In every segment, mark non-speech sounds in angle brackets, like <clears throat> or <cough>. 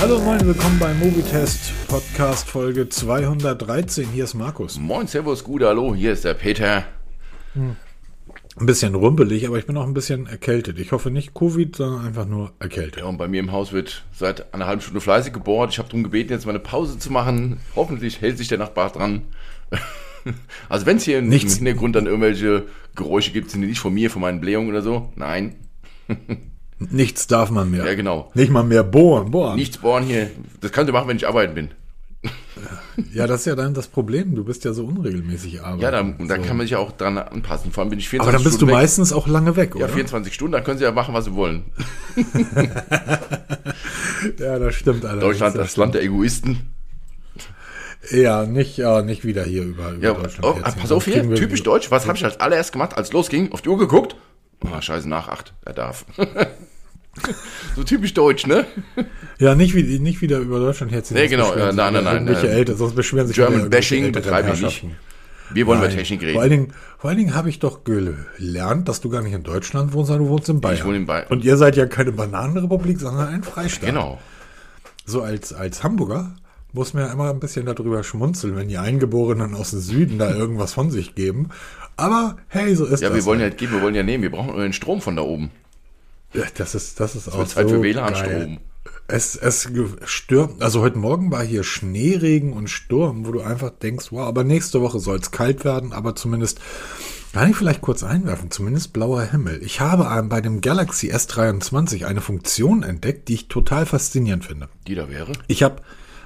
Hallo moin, willkommen beim Movietest Podcast Folge 213. Hier ist Markus. Moin, Servus, gut, hallo, hier ist der Peter. Ein bisschen rumpelig, aber ich bin auch ein bisschen erkältet. Ich hoffe nicht Covid, sondern einfach nur erkältet. Ja, und bei mir im Haus wird seit einer halben Stunde fleißig gebohrt. Ich habe darum gebeten, jetzt mal eine Pause zu machen. Hoffentlich hält sich der Nachbar dran. <laughs> Also wenn es hier im Nichts. Hintergrund dann irgendwelche Geräusche gibt, sind die nicht von mir, von meinen Blähungen oder so. Nein, <laughs> Nichts darf man mehr. ja genau. Nicht mal mehr bohren, bohren. Nichts bohren hier. Das kannst du machen, wenn ich arbeiten bin. Ja, das ist ja dann das Problem. Du bist ja so unregelmäßig arbeiten. Ja, dann, und dann so. kann man sich auch dran anpassen. Vor allem bin ich 24 Aber dann bist du Stunden weg. meistens auch lange weg, Ja, oder? 24 Stunden, dann können sie ja machen, was sie wollen. <laughs> Ja, das stimmt allerdings. Deutschland, das Land der Egoisten. Ja, nicht, ja, nicht wieder hier über, über Ja, Deutschland. oh, pass auf hier, typisch deutsch. Was habe ich als allererst gemacht, als losging? Auf die Uhr geguckt? Ah, scheiße, nach acht. Er darf. <laughs> <laughs> so typisch deutsch, ne? Ja, nicht, wie, nicht wieder über Deutschland herziehen. Nee, genau, äh, nein, nein, nein, äh, Eltern, sonst beschweren sich German Bashing betreibe ich nicht. Wir wollen über Nein. Technik Vor allen reden. Dingen, vor allen Dingen habe ich doch gelernt, dass du gar nicht in Deutschland wohnst, sondern du wohnst in Bayern. wohne in Bayern. Und ihr seid ja keine Bananenrepublik, sondern ein Freistaat. Genau. So als, als Hamburger muss man ja immer ein bisschen darüber schmunzeln, wenn die Eingeborenen aus dem Süden da irgendwas von sich geben. Aber hey, so ist Ja, das. wir wollen ja halt. nicht geben, wir wollen ja nehmen. Wir brauchen nur den Strom von da oben. Das ist, das ist auch Zeit so für WLAN-Strom. Es, es stürmt, also heute Morgen war hier Schneeregen und Sturm, wo du einfach denkst, wow, aber nächste Woche soll es kalt werden, aber zumindest, kann ich vielleicht kurz einwerfen, zumindest blauer Himmel. Ich habe bei dem Galaxy S23 eine Funktion entdeckt, die ich total faszinierend finde. Die da wäre. Ich habe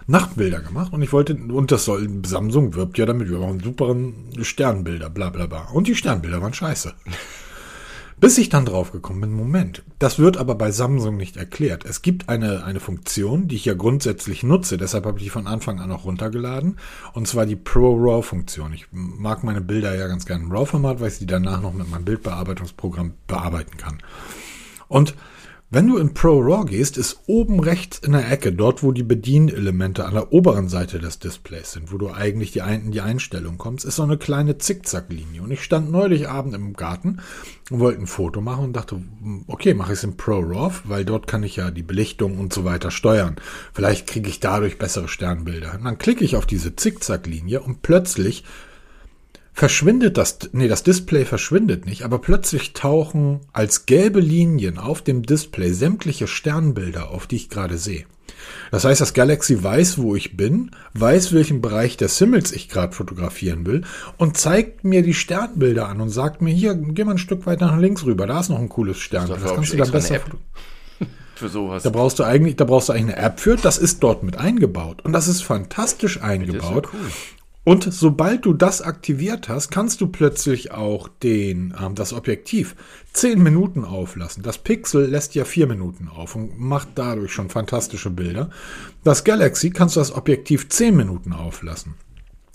Nachtbilder gemacht und ich wollte, und das soll, Samsung wirbt ja damit, wir machen super Sternbilder, bla bla bla. Und die Sternbilder waren scheiße. <laughs> Bis ich dann drauf gekommen bin, Moment, das wird aber bei Samsung nicht erklärt. Es gibt eine, eine Funktion, die ich ja grundsätzlich nutze, deshalb habe ich die von Anfang an auch runtergeladen, und zwar die Pro RAW Funktion. Ich mag meine Bilder ja ganz gerne im RAW-Format, weil ich sie danach noch mit meinem Bildbearbeitungsprogramm bearbeiten kann. Und wenn du in Pro RAW gehst, ist oben rechts in der Ecke, dort wo die Bedienelemente an der oberen Seite des Displays sind, wo du eigentlich die, in die Einstellung kommst, ist so eine kleine Zickzacklinie. Und ich stand neulich Abend im Garten und wollte ein Foto machen und dachte, okay, mache ich es in Pro RAW, weil dort kann ich ja die Belichtung und so weiter steuern. Vielleicht kriege ich dadurch bessere Sternbilder. Und dann klicke ich auf diese Zickzacklinie und plötzlich verschwindet das, nee, das Display verschwindet nicht, aber plötzlich tauchen als gelbe Linien auf dem Display sämtliche Sternbilder auf, die ich gerade sehe. Das heißt, das Galaxy weiß, wo ich bin, weiß, welchen Bereich des Himmels ich gerade fotografieren will und zeigt mir die Sternbilder an und sagt mir, hier, geh mal ein Stück weiter nach links rüber, da ist noch ein cooles Sternbild. Dafür Das hab kannst du dann besser. <laughs> Für sowas. Da brauchst du eigentlich, da brauchst du eigentlich eine App für. Das ist dort mit eingebaut und das ist fantastisch eingebaut. cool. Und sobald du das aktiviert hast, kannst du plötzlich auch den, ähm, das Objektiv zehn Minuten auflassen. Das Pixel lässt ja vier Minuten auf und macht dadurch schon fantastische Bilder. Das Galaxy kannst du das Objektiv zehn Minuten auflassen.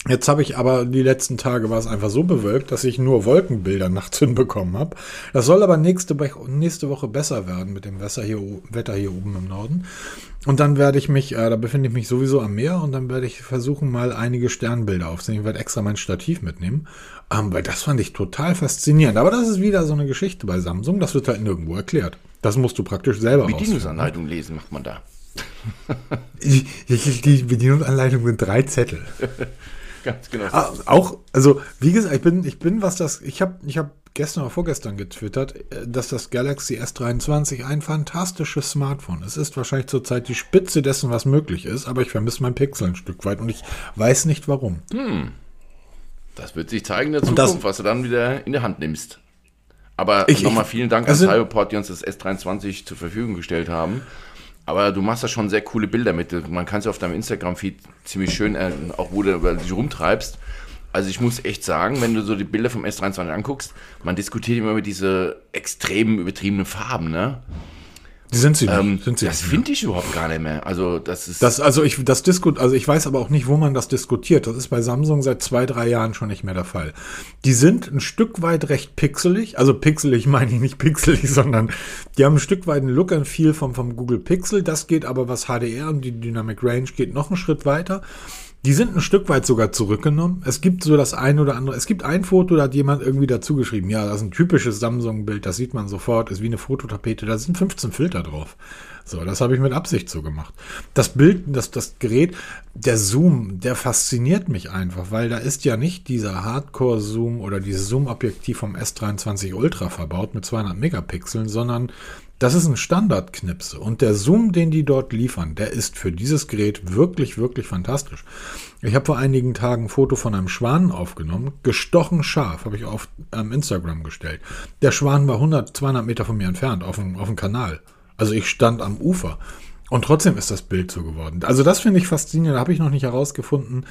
Jetzt habe ich aber die letzten Tage war es einfach so bewölkt, dass ich nur Wolkenbilder <laughs> nachts hinbekommen habe. Das soll aber nächste, Woche- nächste Woche besser werden mit dem Wetter hier, Wetter hier oben im Norden. Und dann werde ich mich, äh, da befinde ich mich sowieso am Meer und dann werde ich versuchen, mal einige Sternbilder aufzunehmen. Ich werde extra mein Stativ mitnehmen, ähm, weil das fand ich total faszinierend. Aber das ist wieder so eine Geschichte bei Samsung, das wird halt nirgendwo erklärt. Das musst du praktisch selber. Bedienungsanleitung lesen macht man da. <laughs> Die, die Bedienungsanleitung sind drei Zettel. <laughs> <laughs> Ganz genau. Ah, auch, also wie gesagt, ich bin, ich bin, was das, ich habe, ich habe gestern oder vorgestern getwittert, äh, dass das Galaxy S23 ein fantastisches Smartphone ist. Es ist wahrscheinlich zurzeit die Spitze dessen, was möglich ist, aber ich vermisse mein Pixel ein Stück weit und ich weiß nicht warum. Das wird sich zeigen in der Und das- Zukunft, was du dann wieder in der Hand nimmst. Aber nochmal vielen Dank also- an Cyberport, die uns das S23 zur Verfügung gestellt haben. Aber du machst da schon sehr coole Bilder mit. Man kann es auf deinem Instagram-Feed ziemlich schön, äh, auch wo du dich rumtreibst. Also ich muss echt sagen, wenn du so die Bilder vom S23 anguckst, man diskutiert immer über diese extremen, übertriebenen Farben, ne? Die sind sie nicht. Ähm, sind sie das finde ich überhaupt gar nicht mehr. Also das ist... Das, also ich, das diskut, also ich weiß aber auch nicht, wo man das diskutiert. Das ist bei Samsung seit zwei, drei Jahren schon nicht mehr der Fall. Die sind ein Stück weit recht pixelig. Also pixelig meine ich nicht pixelig, <laughs> sondern die haben ein Stück weit einen Look and Feel vom, vom Google Pixel. Das geht aber was HDR und die Dynamic Range geht noch einen Schritt weiter. Die sind ein Stück weit sogar zurückgenommen. Es gibt so das ein oder andere. Es gibt ein Foto, da hat jemand irgendwie dazu geschrieben, ja, das ist ein typisches Samsung-Bild, das sieht man sofort, ist wie eine Fototapete, da sind 15 Filter drauf. So, das habe ich mit Absicht so gemacht. Das Bild, das, das Gerät, der Zoom, der fasziniert mich einfach, weil da ist ja nicht dieser Hardcore-Zoom oder dieses Zoom-Objektiv vom S23 Ultra verbaut mit 200 Megapixeln, sondern das ist ein Standardknipse und der Zoom, den die dort liefern, der ist für dieses Gerät wirklich, wirklich fantastisch. Ich habe vor einigen Tagen ein Foto von einem Schwan aufgenommen, gestochen scharf, habe ich auf ähm, Instagram gestellt. Der Schwan war 100, 200 Meter von mir entfernt, auf dem, auf dem Kanal. Also ich stand am Ufer. Und trotzdem ist das Bild so geworden. Also das finde ich faszinierend, habe ich noch nicht herausgefunden.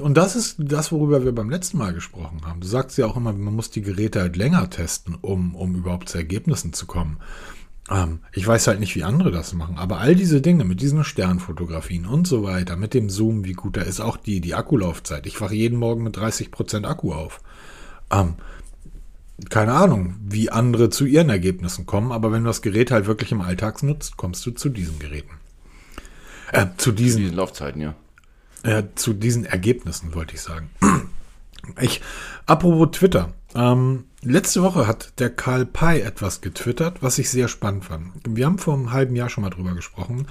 Und das ist das, worüber wir beim letzten Mal gesprochen haben. Du sagst ja auch immer, man muss die Geräte halt länger testen, um, um überhaupt zu Ergebnissen zu kommen. Ähm, ich weiß halt nicht, wie andere das machen, aber all diese Dinge mit diesen Sternfotografien und so weiter, mit dem Zoom, wie gut da ist, auch die, die Akkulaufzeit. Ich wache jeden Morgen mit 30% Akku auf. Ähm, keine Ahnung, wie andere zu ihren Ergebnissen kommen, aber wenn du das Gerät halt wirklich im Alltag nutzt, kommst du zu diesen Geräten. Äh, zu diesen, diesen Laufzeiten, ja. Äh, zu diesen Ergebnissen, wollte ich sagen. <clears throat> Ich, apropos Twitter. Ähm, letzte Woche hat der Karl Pei etwas getwittert, was ich sehr spannend fand. Wir haben vor einem halben Jahr schon mal drüber gesprochen,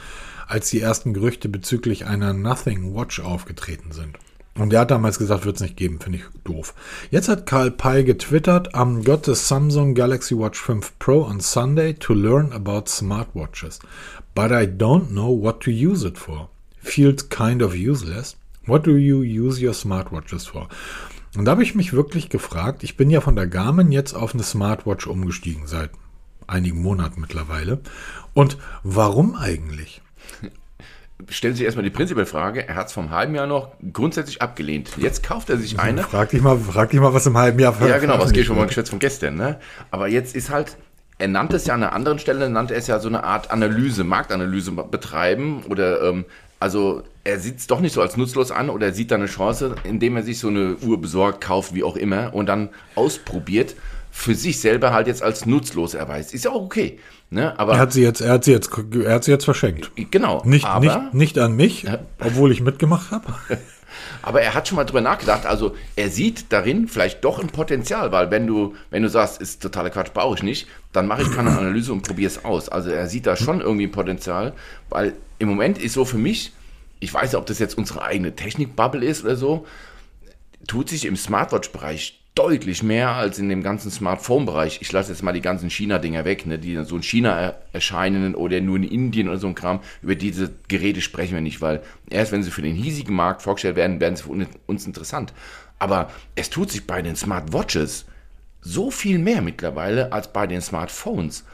als die ersten Gerüchte bezüglich einer Nothing Watch aufgetreten sind. Und der hat damals gesagt, wird es nicht geben, finde ich doof. Jetzt hat Karl Pei getwittert, I'm got the Samsung Galaxy Watch 5 Pro on Sunday to learn about smartwatches. But I don't know what to use it for. Feels kind of useless. What do you use your smartwatches for? Und da habe ich mich wirklich gefragt, ich bin ja von der Garmin jetzt auf eine Smartwatch umgestiegen, seit einigen Monaten mittlerweile. Und warum eigentlich? Stellt sich erstmal die prinzipielle Frage, er hat es vom halben Jahr noch grundsätzlich abgelehnt. Jetzt kauft er sich eine. Frag dich mal, frag dich mal, was im halben Jahr Ja, genau, was geht schon mal geschätzt von gestern, ne? Aber jetzt ist halt, er nannte es ja an einer anderen Stelle, nannte er es ja so eine Art Analyse, Marktanalyse betreiben oder, ähm, also er sieht es doch nicht so als nutzlos an oder er sieht da eine Chance, indem er sich so eine Uhr besorgt, kauft, wie auch immer und dann ausprobiert, für sich selber halt jetzt als nutzlos erweist. Ist ja auch okay. Ne? Aber er hat sie jetzt, er hat sie jetzt, er hat sie jetzt verschenkt. Genau. Nicht, aber, nicht, nicht an mich, ja. obwohl ich mitgemacht habe. <laughs> Aber er hat schon mal drüber nachgedacht. Also er sieht darin vielleicht doch ein Potenzial, weil wenn du, wenn du sagst, ist totaler Quatsch, brauche ich nicht, dann mache ich keine <clears throat> Analyse und probiere es aus. Also er sieht da schon irgendwie ein Potenzial, weil im Moment ist so für mich, ich weiß nicht, ob das jetzt unsere eigene Technikbubble ist oder so, tut sich im Smartwatch-Bereich deutlich mehr als in dem ganzen Smartphone-Bereich. Ich lasse jetzt mal die ganzen China-Dinger weg, ne, die so in China erscheinen oder nur in Indien oder so ein Kram. Über diese Geräte sprechen wir nicht, weil erst wenn sie für den hiesigen Markt vorgestellt werden, werden sie für uns interessant. Aber es tut sich bei den Smartwatches so viel mehr mittlerweile als bei den Smartphones.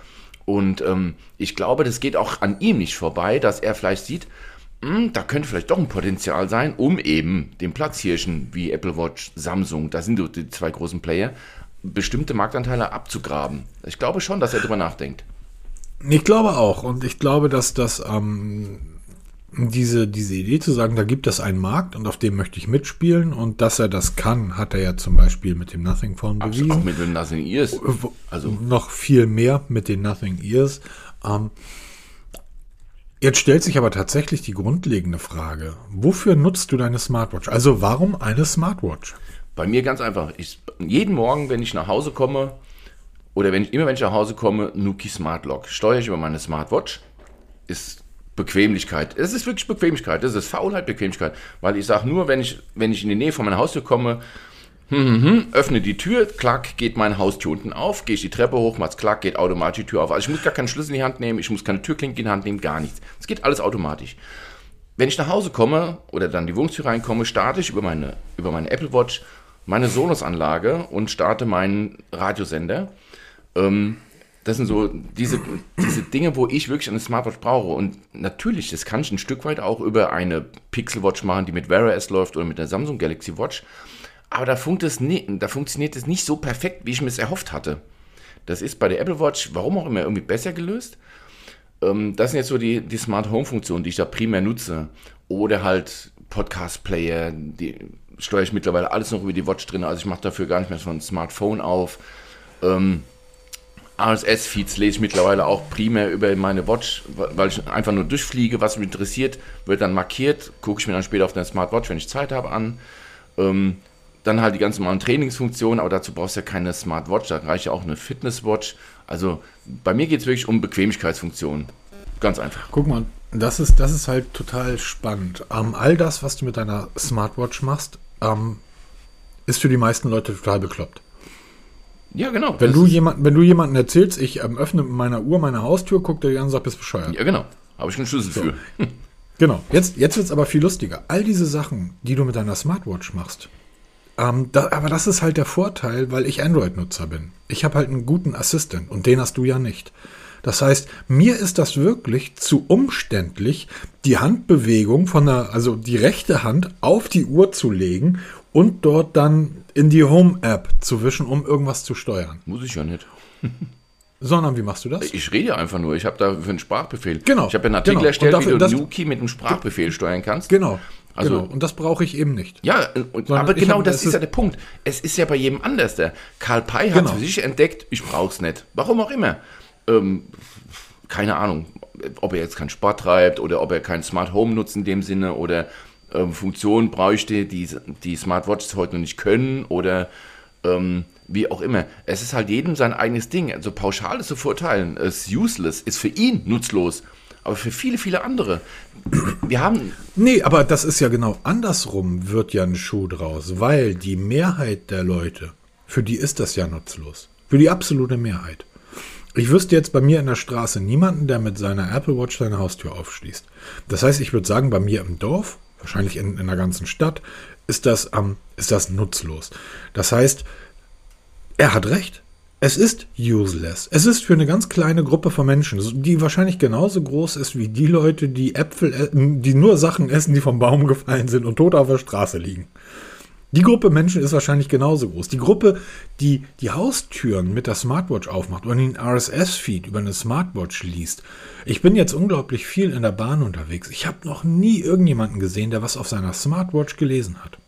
Und ähm, ich glaube, das geht auch an ihm nicht vorbei, dass er vielleicht sieht, da könnte vielleicht doch ein Potenzial sein, um eben den Platzhirschen wie Apple Watch, Samsung, das sind die zwei großen Player, bestimmte Marktanteile abzugraben. Ich glaube schon, dass er darüber nachdenkt. Ich glaube auch. Und ich glaube, dass das ähm, diese, diese Idee zu sagen, da gibt es einen Markt und auf dem möchte ich mitspielen und dass er das kann, hat er ja zum Beispiel mit dem Nothing Phone bewiesen. Auch mit den Nothing Ears. Also noch viel mehr mit den Nothing Ears. Ähm, Jetzt stellt sich aber tatsächlich die grundlegende Frage, wofür nutzt du deine Smartwatch? Also warum eine Smartwatch? Bei mir ganz einfach. Ich, jeden Morgen, wenn ich nach Hause komme, oder wenn ich, immer wenn ich nach Hause komme, Nuki Smart Lock. Steuere ich über meine Smartwatch. Ist Bequemlichkeit. Es ist wirklich Bequemlichkeit. Das ist Faulheit, Bequemlichkeit. Weil ich sage nur, wenn ich, wenn ich in die Nähe von meiner Haustür komme, hm, hm, hm, öffne die Tür, klack, geht mein Haustür unten auf, gehe ich die Treppe hoch, mach's klack, geht automatisch die Tür auf. Also ich muss gar keinen Schlüssel in die Hand nehmen, ich muss keine Türklinke in die Hand nehmen, gar nichts. Es geht alles automatisch. Wenn ich nach Hause komme oder dann die Wohnungstür reinkomme, starte ich über meine, über meine Apple Watch meine Sonos-Anlage und starte meinen Radiosender. Ähm, das sind so diese, diese Dinge, wo ich wirklich eine Smartwatch brauche. Und natürlich, das kann ich ein Stück weit auch über eine Pixel Watch machen, die mit Wear OS läuft oder mit der Samsung Galaxy Watch. Aber da, funkt es nie, da funktioniert es nicht so perfekt, wie ich mir es erhofft hatte. Das ist bei der Apple Watch, warum auch immer, irgendwie besser gelöst. Ähm, das sind jetzt so die, die Smart Home Funktionen, die ich da primär nutze. Oder halt Podcast Player, die steuere ich mittlerweile alles noch über die Watch drin. Also ich mache dafür gar nicht mehr so ein Smartphone auf. Ähm, RSS-Feeds lese ich mittlerweile auch primär über meine Watch, weil ich einfach nur durchfliege, was mich interessiert, wird dann markiert, gucke ich mir dann später auf der Smartwatch, wenn ich Zeit habe, an. Ähm, dann halt die ganz normalen Trainingsfunktionen, aber dazu brauchst du ja keine Smartwatch, da reicht ja auch eine Fitnesswatch. Also bei mir geht es wirklich um Bequemlichkeitsfunktionen. Ganz einfach. Guck mal, das ist, das ist halt total spannend. Ähm, all das, was du mit deiner Smartwatch machst, ähm, ist für die meisten Leute total bekloppt. Ja, genau. Wenn du, jemand, wenn du jemanden erzählst, ich ähm, öffne mit meiner Uhr meine Haustür, guckt der dir an und sagt, bist bescheuert. Ja, genau. Habe ich einen Schlüssel so. für. <laughs> Genau. Jetzt, jetzt wird es aber viel lustiger. All diese Sachen, die du mit deiner Smartwatch machst, ähm, da, aber das ist halt der Vorteil, weil ich Android-Nutzer bin. Ich habe halt einen guten Assistent und den hast du ja nicht. Das heißt, mir ist das wirklich zu umständlich, die Handbewegung von der, also die rechte Hand auf die Uhr zu legen und dort dann in die Home-App zu wischen, um irgendwas zu steuern. Muss ich ja nicht. <laughs> Sondern wie machst du das? Ich rede einfach nur. Ich habe dafür einen Sprachbefehl. Genau. Ich habe einen Artikel genau. erstellt, dafür, wie du Nuki mit einem Sprachbefehl steuern kannst. Genau. Also, genau. Und das brauche ich eben nicht. Ja, und, aber genau hab- das ist ist- ja der Punkt. Es ist ja bei jedem anders. Der Karl Pei hat Genau. für sich entdeckt, ich brauche es nicht. Warum auch immer. Ähm, keine Ahnung, ob er jetzt keinen Sport treibt oder ob er kein Smart Home nutzt in dem Sinne oder ähm, Funktionen bräuchte, die die Smartwatches heute noch nicht können oder ähm, wie auch immer. Es ist halt jedem sein eigenes Ding. Also pauschal ist zu verurteilen. Ist useless, ist für ihn nutzlos. Aber für viele, viele andere. Wir haben Nee, aber das ist ja genau andersrum, wird ja ein Schuh draus, weil die Mehrheit der Leute, für die ist das ja nutzlos. Für die absolute Mehrheit. Ich wüsste jetzt bei mir in der Straße niemanden, der mit seiner Apple Watch seine Haustür aufschließt. Das heißt, ich würde sagen, bei mir im Dorf, wahrscheinlich in, in der ganzen Stadt, ist das, ähm, ist das nutzlos. Das heißt, er hat recht. Es ist useless. Es ist für eine ganz kleine Gruppe von Menschen, die wahrscheinlich genauso groß ist wie die Leute, die Äpfel, e- die nur Sachen essen, die vom Baum gefallen sind und tot auf der Straße liegen. Die Gruppe Menschen ist wahrscheinlich genauso groß. Die Gruppe, die die Haustüren mit der Smartwatch aufmacht und den RSS-Feed über eine Smartwatch liest. Ich bin jetzt unglaublich viel in der Bahn unterwegs. Ich habe noch nie irgendjemanden gesehen, der was auf seiner Smartwatch gelesen hat.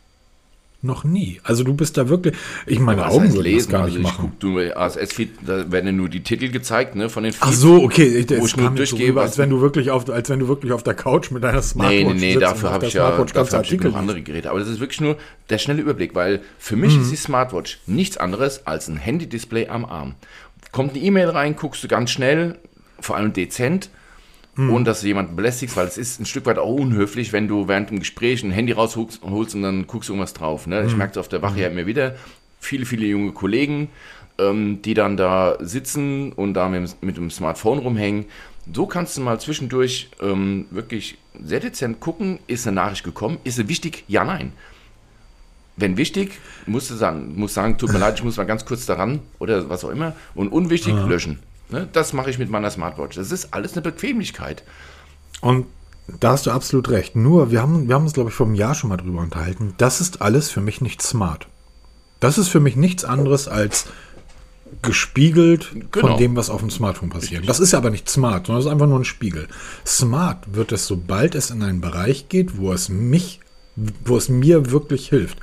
Noch nie. Also du bist da wirklich. Ich meine Augen würden das gar nicht also ich machen. guck, du ASS-Feed, da werden ja nur die Titel gezeigt, ne, von den Ach Feeds. so, okay. Ich, Wo es ich nur mir so durchgehe, rüber, als wenn du wirklich auf, als wenn du wirklich auf der Couch mit deiner Smartwatch Nee, nee, nee, sitzt dafür habe ich ja Smartwatch dafür hab ich noch andere Geräte. Aber das ist wirklich nur der schnelle Überblick, weil für mich ist die Smartwatch nichts anderes als ein Handy-Display am Arm. Kommt eine E-Mail rein, guckst du ganz schnell, vor allem dezent, ohne dass du jemanden belästigst, weil es ist ein Stück weit auch unhöflich, wenn du während dem Gespräch ein Handy rausholst holst und dann guckst du irgendwas drauf. Ne? Ich merke es auf der Wache ja immer wieder. Viele, viele junge Kollegen, ähm, die dann da sitzen und da mit, dem- mit dem Smartphone rumhängen. So kannst du mal zwischendurch ähm, wirklich sehr dezent gucken, ist eine Nachricht gekommen, ist sie wichtig? Ja, nein. Wenn wichtig, musst du sagen, muss sagen, tut mir <laughs> leid, ich muss mal ganz kurz daran oder was auch immer. Und unwichtig, löschen. Ne? Das mache ich mit meiner Smartwatch. Das ist alles eine Bequemlichkeit. Und da hast du absolut recht. Nur, wir haben, wir haben uns, glaube ich, vor einem Jahr schon mal drüber unterhalten. Das ist alles für mich nicht smart. Das ist für mich nichts anderes als gespiegelt Genau. von dem, was auf dem Smartphone passiert. Das ist ja aber nicht smart, sondern das ist einfach nur ein Spiegel. Smart wird es, sobald es in einen Bereich geht, wo es mich, wo es mir wirklich hilft.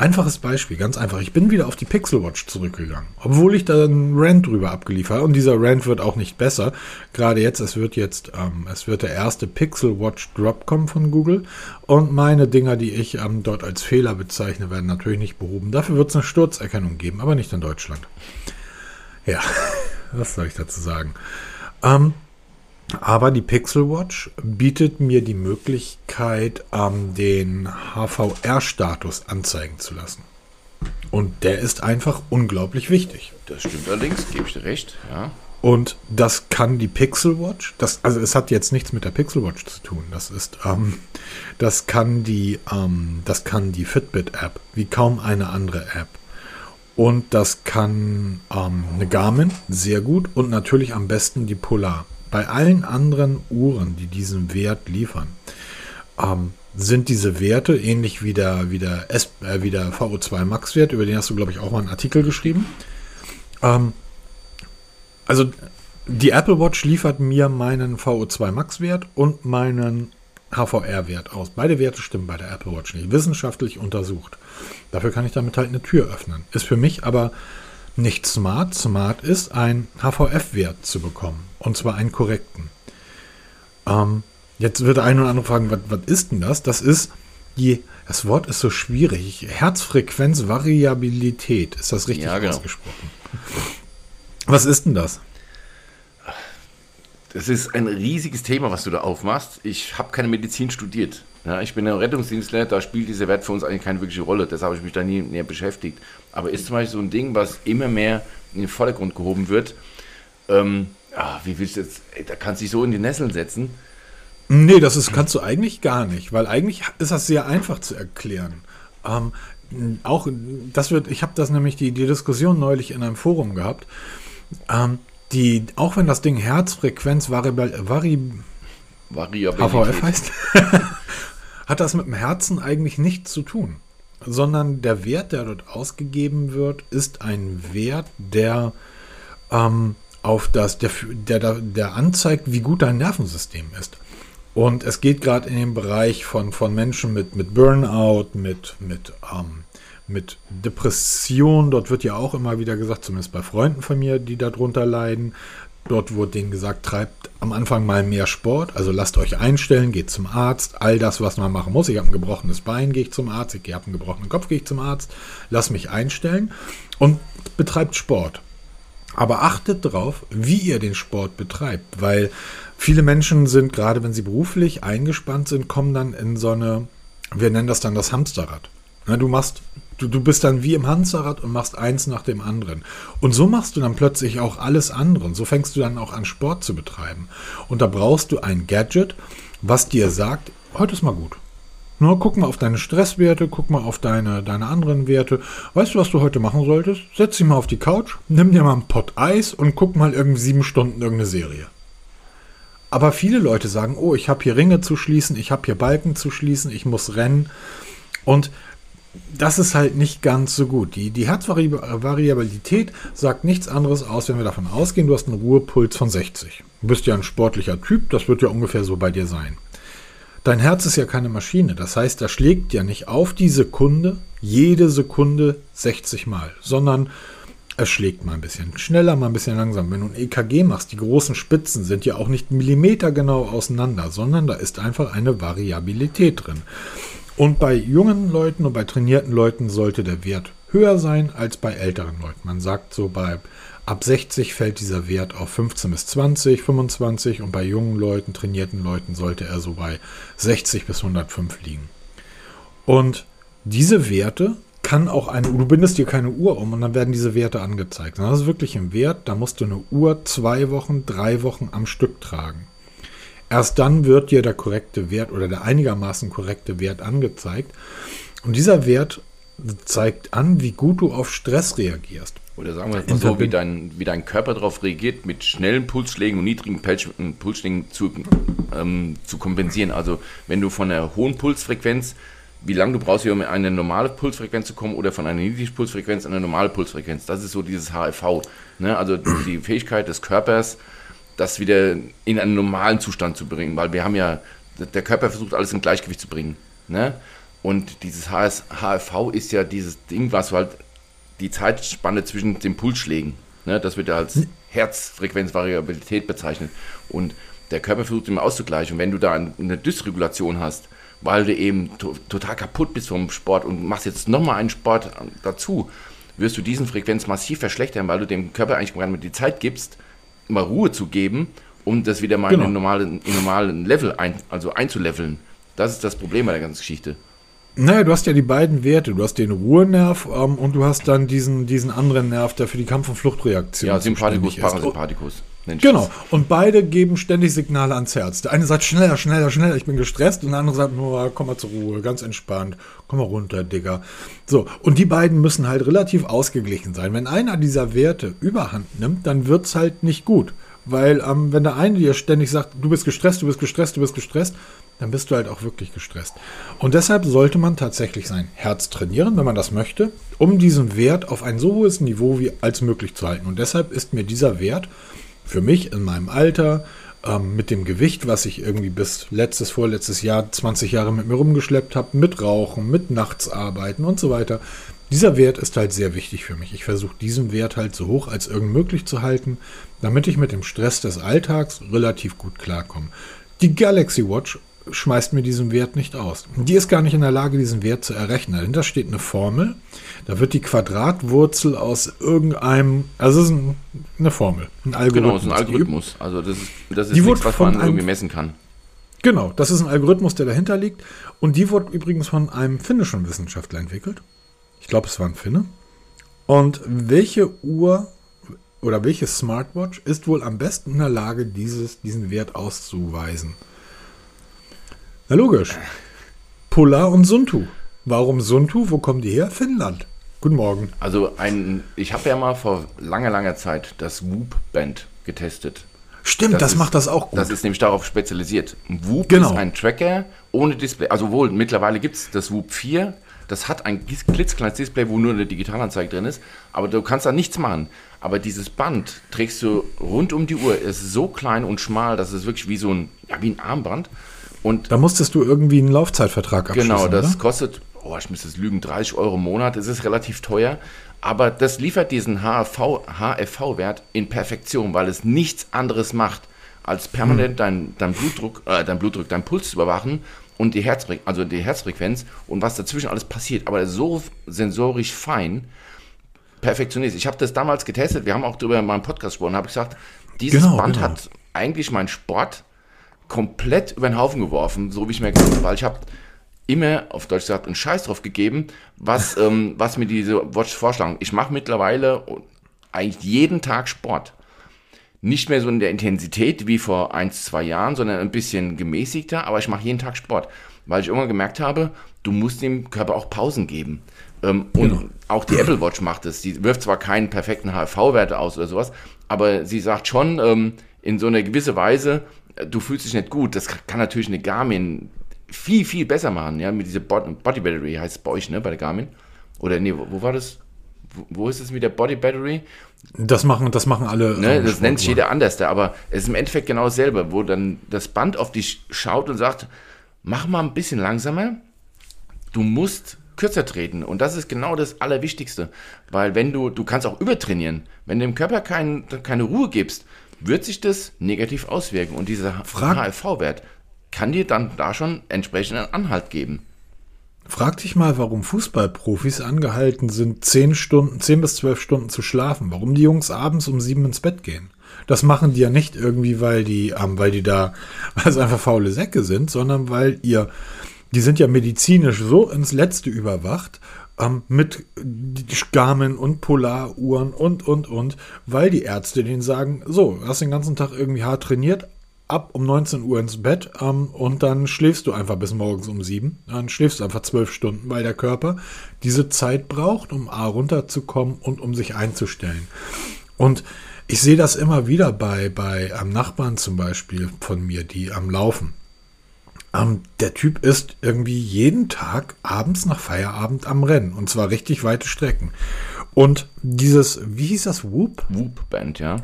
Einfaches Beispiel, ganz einfach. Ich bin wieder auf die Pixel Watch zurückgegangen, obwohl ich da einen Rant drüber abgeliefert habe. Und dieser Rant wird auch nicht besser. Gerade jetzt, es wird jetzt, ähm, es wird der erste Pixel Watch Drop kommen von Google. Und meine Dinger, die ich ähm, dort als Fehler bezeichne, werden natürlich nicht behoben. Dafür wird es eine Sturzerkennung geben, aber nicht in Deutschland. Ja, <laughs> was soll ich dazu sagen? Ähm, aber die Pixel Watch bietet mir die Möglichkeit, ähm, den HVR-Status anzeigen zu lassen. Und der ist einfach unglaublich wichtig. Das stimmt allerdings, gebe ich dir recht. Ja. Und das kann die Pixel Watch, das, also es hat jetzt nichts mit der Pixel Watch zu tun. Das ist, ähm, das kann die, ähm, das kann die Fitbit App, wie kaum eine andere App. Und das kann ähm, eine Garmin sehr gut und natürlich am besten die Polar. Bei allen anderen Uhren, die diesen Wert liefern, ähm, sind diese Werte ähnlich wie der, wie der, S, äh, wie der VO2 Max-Wert, über den hast du, glaube ich, auch mal einen Artikel geschrieben. Ähm, also die Apple Watch liefert mir meinen VO2 Max-Wert und meinen HVR-Wert aus. Beide Werte stimmen bei der Apple Watch nicht. Wissenschaftlich untersucht. Dafür kann ich damit halt eine Tür öffnen. Ist für mich aber nicht smart. Smart ist, ein HVF-Wert zu bekommen. Und zwar einen korrekten. Ähm, jetzt wird der eine oder andere fragen, was, was ist denn das? Das ist die, das Wort ist so schwierig. Herzfrequenzvariabilität. Ist das richtig Ja, genau. ausgesprochen? Was ist denn das? Das ist ein riesiges Thema, was du da aufmachst. Ich habe keine Medizin studiert. Ja, ich bin ein Rettungsdienstler, da spielt dieser Wert für uns eigentlich keine wirkliche Rolle. Deshalb habe ich mich da nie näher beschäftigt. Aber ist zum Beispiel so ein Ding, was immer mehr in den Vordergrund gehoben wird. Ähm, ah, wie willst du jetzt, ey, da kannst du dich so in die Nesseln setzen. Nee, das ist, kannst du eigentlich gar nicht, weil eigentlich ist das sehr einfach zu erklären. Ähm, auch das wird, ich habe das nämlich die, die Diskussion neulich in einem Forum gehabt. Ähm, die, auch wenn das Ding Herzfrequenz Variable, Vari, Variabilität. HVF heißt, <laughs> hat das mit dem Herzen eigentlich nichts zu tun. Sondern der Wert, der dort ausgegeben wird, ist ein Wert, der ähm, auf das, der, der, der, anzeigt, wie gut dein Nervensystem ist. Und es geht gerade in den Bereich von, von Menschen mit, mit Burnout, mit, mit, ähm, mit Depression. Dort wird ja auch immer wieder gesagt, zumindest bei Freunden von mir, die darunter leiden. Dort wurde denen gesagt, treibt am Anfang mal mehr Sport. Also lasst euch einstellen, geht zum Arzt. All das, was man machen muss. Ich habe ein gebrochenes Bein, gehe ich zum Arzt. Ich habe einen gebrochenen Kopf, gehe ich zum Arzt. Lass mich einstellen und betreibt Sport. Aber achtet darauf, wie ihr den Sport betreibt, weil viele Menschen sind, gerade wenn sie beruflich eingespannt sind, kommen dann in so eine, wir nennen das dann das Hamsterrad. Na, du machst, du, du bist dann wie im Hamsterrad und machst eins nach dem anderen. Und so machst du dann plötzlich auch alles andere. Und so fängst du dann auch an, Sport zu betreiben. Und da brauchst du ein Gadget, was dir sagt, heute ist mal gut. Nur guck mal auf deine Stresswerte, guck mal auf deine, deine anderen Werte. Weißt du, was du heute machen solltest? Setz dich mal auf die Couch, nimm dir mal einen Pott Eis und guck mal irgendwie sieben Stunden irgendeine Serie. Aber viele Leute sagen, oh, ich habe hier Ringe zu schließen, ich habe hier Balken zu schließen, ich muss rennen. Und das ist halt nicht ganz so gut. Die, die Herzvariabilität sagt nichts anderes aus, wenn wir davon ausgehen, du hast einen Ruhepuls von 60. Du bist ja ein sportlicher Typ, das wird ja ungefähr so bei dir sein. Dein Herz ist ja keine Maschine, das heißt, da schlägt ja nicht auf die Sekunde, jede Sekunde 60 Mal, sondern es schlägt mal ein bisschen schneller, mal ein bisschen langsam. Wenn du ein EKG machst, die großen Spitzen sind ja auch nicht millimetergenau auseinander, sondern da ist einfach eine Variabilität drin. Und bei jungen Leuten und bei trainierten Leuten sollte der Wert höher sein als bei älteren Leuten. Man sagt so, bei ab 60 fällt dieser Wert auf 15 bis 20, 25 und bei jungen Leuten, trainierten Leuten sollte er so bei 60 bis 105 liegen. Und diese Werte kann auch eine, du bindest dir keine Uhr um und dann werden diese Werte angezeigt. Das ist wirklich ein Wert, da musst du eine Uhr zwei Wochen, drei Wochen am Stück tragen. Erst dann wird dir der korrekte Wert oder der einigermaßen korrekte Wert angezeigt. Und dieser Wert zeigt an, wie gut du auf Stress reagierst. Oder sagen wir mal so, wie dein, wie dein Körper darauf reagiert, mit schnellen Pulsschlägen und niedrigen äh, Pulsschlägen zu, ähm, zu kompensieren. Also wenn du von einer hohen Pulsfrequenz, wie lange du brauchst, um in eine normale Pulsfrequenz zu kommen, oder von einer niedrigen Pulsfrequenz in eine normale Pulsfrequenz. Das ist so dieses HFV. Ne? Also die Fähigkeit des Körpers, das wieder in einen normalen Zustand zu bringen. Weil wir haben ja, der Körper versucht alles in Gleichgewicht zu bringen. Ne? Und dieses HS, HFV ist ja dieses Ding, was halt die Zeitspanne zwischen den Pulsschlägen. Ne, das wird ja als Herzfrequenzvariabilität bezeichnet. Und der Körper versucht immer auszugleichen. Und wenn du da eine Dysregulation hast, weil du eben to total kaputt bist vom Sport und machst jetzt nochmal einen Sport dazu, wirst du diesen Frequenz massiv verschlechtern, weil du dem Körper eigentlich gar nicht die Zeit gibst, mal Ruhe zu geben, um das wieder mal Genau. in den normalen, in normalen Level ein, also einzuleveln. Das ist das Problem bei der ganzen Geschichte. Naja, du hast ja die beiden Werte. Du hast den Ruhenerv ähm, und du hast dann diesen, diesen anderen Nerv, der für die Kampf- und Fluchtreaktion Ja, Sympathikus, ist. Parasympathikus. Genau. das. Und beide geben ständig Signale ans Herz. Der eine sagt schneller, schneller, schneller, ich bin gestresst. Und der andere sagt nur, komm mal zur Ruhe, ganz entspannt. Komm mal runter, Digga. So. Und die beiden müssen halt relativ ausgeglichen sein. Wenn einer dieser Werte überhand nimmt, dann wird's halt nicht gut. Weil, ähm, wenn der eine dir ständig sagt, du bist gestresst, du bist gestresst, du bist gestresst, dann bist du halt auch wirklich gestresst. Und deshalb sollte man tatsächlich sein Herz trainieren, wenn man das möchte, um diesen Wert auf ein so hohes Niveau wie als möglich zu halten. Und deshalb ist mir dieser Wert für mich in meinem Alter, ähm, mit dem Gewicht, was ich irgendwie bis letztes, vorletztes Jahr, 20 Jahre mit mir rumgeschleppt habe, mit Rauchen, mit Nachtsarbeiten und so weiter, Dieser Wert ist halt sehr wichtig für mich. Ich versuche diesen Wert halt so hoch als irgend möglich zu halten, damit ich mit dem Stress des Alltags relativ gut klarkomme. Die Galaxy Watch schmeißt mir diesen Wert nicht aus. Die ist gar nicht in der Lage, diesen Wert zu errechnen. Dahinter steht eine Formel. Da wird die Quadratwurzel aus irgendeinem, also es ist eine Formel, ein Algorithmus. Genau, es ist ein Algorithmus. Also das ist, das ist die nichts, was man irgendwie messen kann. Genau, das ist ein Algorithmus, der dahinter liegt. Und die wurde übrigens von einem finnischen Wissenschaftler entwickelt. Ich glaube, es war ein Finne. Und welche Uhr oder welche Smartwatch ist wohl am besten in der Lage, dieses, diesen Wert auszuweisen? Na logisch. Polar und Suntu. Warum Suntu? Wo kommen die her? Finnland. Guten Morgen. Also ein, ich habe ja mal vor langer, langer Zeit das Whoop Band getestet. Stimmt, das, das ist, macht das auch gut. Das ist nämlich darauf spezialisiert. Whoop genau. ist ein Tracker ohne Display. Also wohl, mittlerweile gibt es das Whoop 4. Das hat ein klitzekleines Display, wo nur eine Digitalanzeige drin ist. Aber du kannst da nichts machen. Aber dieses Band trägst du rund um die Uhr. Es ist so klein und schmal, dass es wirklich wie so ein, ja, wie ein Armband. Und da musstest du irgendwie einen Laufzeitvertrag abschließen. Genau, das oder? kostet, oh, ich müsste es lügen, 30 Euro im Monat. Es ist relativ teuer. Aber das liefert diesen HFV-Wert in Perfektion, weil es nichts anderes macht, als permanent hm. dein, dein Blutdruck, äh, dein Blutdruck, dein Puls zu überwachen und die Herzfrequenz, also die Herzfrequenz und was dazwischen alles passiert. Aber so sensorisch fein, perfektioniert. Ich habe das damals getestet. Wir haben auch darüber in meinem Podcast gesprochen. Habe ich gesagt, dieses genau, Band genau. hat eigentlich mein Sport komplett über den Haufen geworfen, so wie ich mir gedacht habe, weil ich habe immer, auf Deutsch gesagt, einen Scheiß drauf gegeben, was, <laughs> ähm, was mir diese Watch vorschlagen. Ich mache mittlerweile eigentlich jeden Tag Sport. Nicht mehr so in der Intensität wie vor ein, zwei Jahren, sondern ein bisschen gemäßigter, aber ich mache jeden Tag Sport, weil ich irgendwann gemerkt habe, du musst dem Körper auch Pausen geben. Ähm, und genau. auch die Apple Watch macht es. Die wirft zwar keinen perfekten HFV-Werte aus oder sowas, aber sie sagt schon ähm, in so einer gewisse Weise, du fühlst dich nicht gut. Das kann natürlich eine Garmin viel, viel besser machen, ja, mit dieser Body Battery heißt es bei euch, ne, bei der Garmin. Oder nee, wo, wo war das? Wo, wo, ist es mit der Body Battery? Das machen, das machen alle. Ne, das nennt sich jeder anders, aber es ist im Endeffekt genau dasselbe, wo dann das Band auf dich schaut und sagt, mach mal ein bisschen langsamer, du musst kürzer treten. Und das ist genau das Allerwichtigste. Weil wenn du, du kannst auch übertrainieren, wenn du dem Körper kein, keine Ruhe gibst, wird sich das negativ auswirken. Und dieser HFV-Wert kann dir dann da schon entsprechend einen Anhalt geben. Frag dich mal, warum Fußballprofis angehalten sind, 10 Stunden, 10 bis 12 Stunden zu schlafen. Warum die Jungs abends um 7 ins Bett gehen. Das machen die ja nicht irgendwie, weil die, ähm, weil die da, <laughs> weil es einfach faule Säcke sind, sondern weil ihr, die sind ja medizinisch so ins Letzte überwacht ähm, mit Garmin und Polaruhren und, und, und, weil die Ärzte denen sagen, so, hast den ganzen Tag irgendwie hart trainiert, ab um 19 Uhr ins Bett ähm, und dann schläfst du einfach bis morgens um 7. Dann schläfst du einfach zwölf Stunden, weil der Körper diese Zeit braucht, um A runterzukommen und um sich einzustellen. Und ich sehe das immer wieder bei, bei ähm, Nachbarn zum Beispiel von mir, die am Laufen. Ähm, der Typ ist irgendwie jeden Tag abends nach Feierabend am Rennen und zwar richtig weite Strecken. Und dieses, wie hieß das, Whoop? Whoop Band, ja.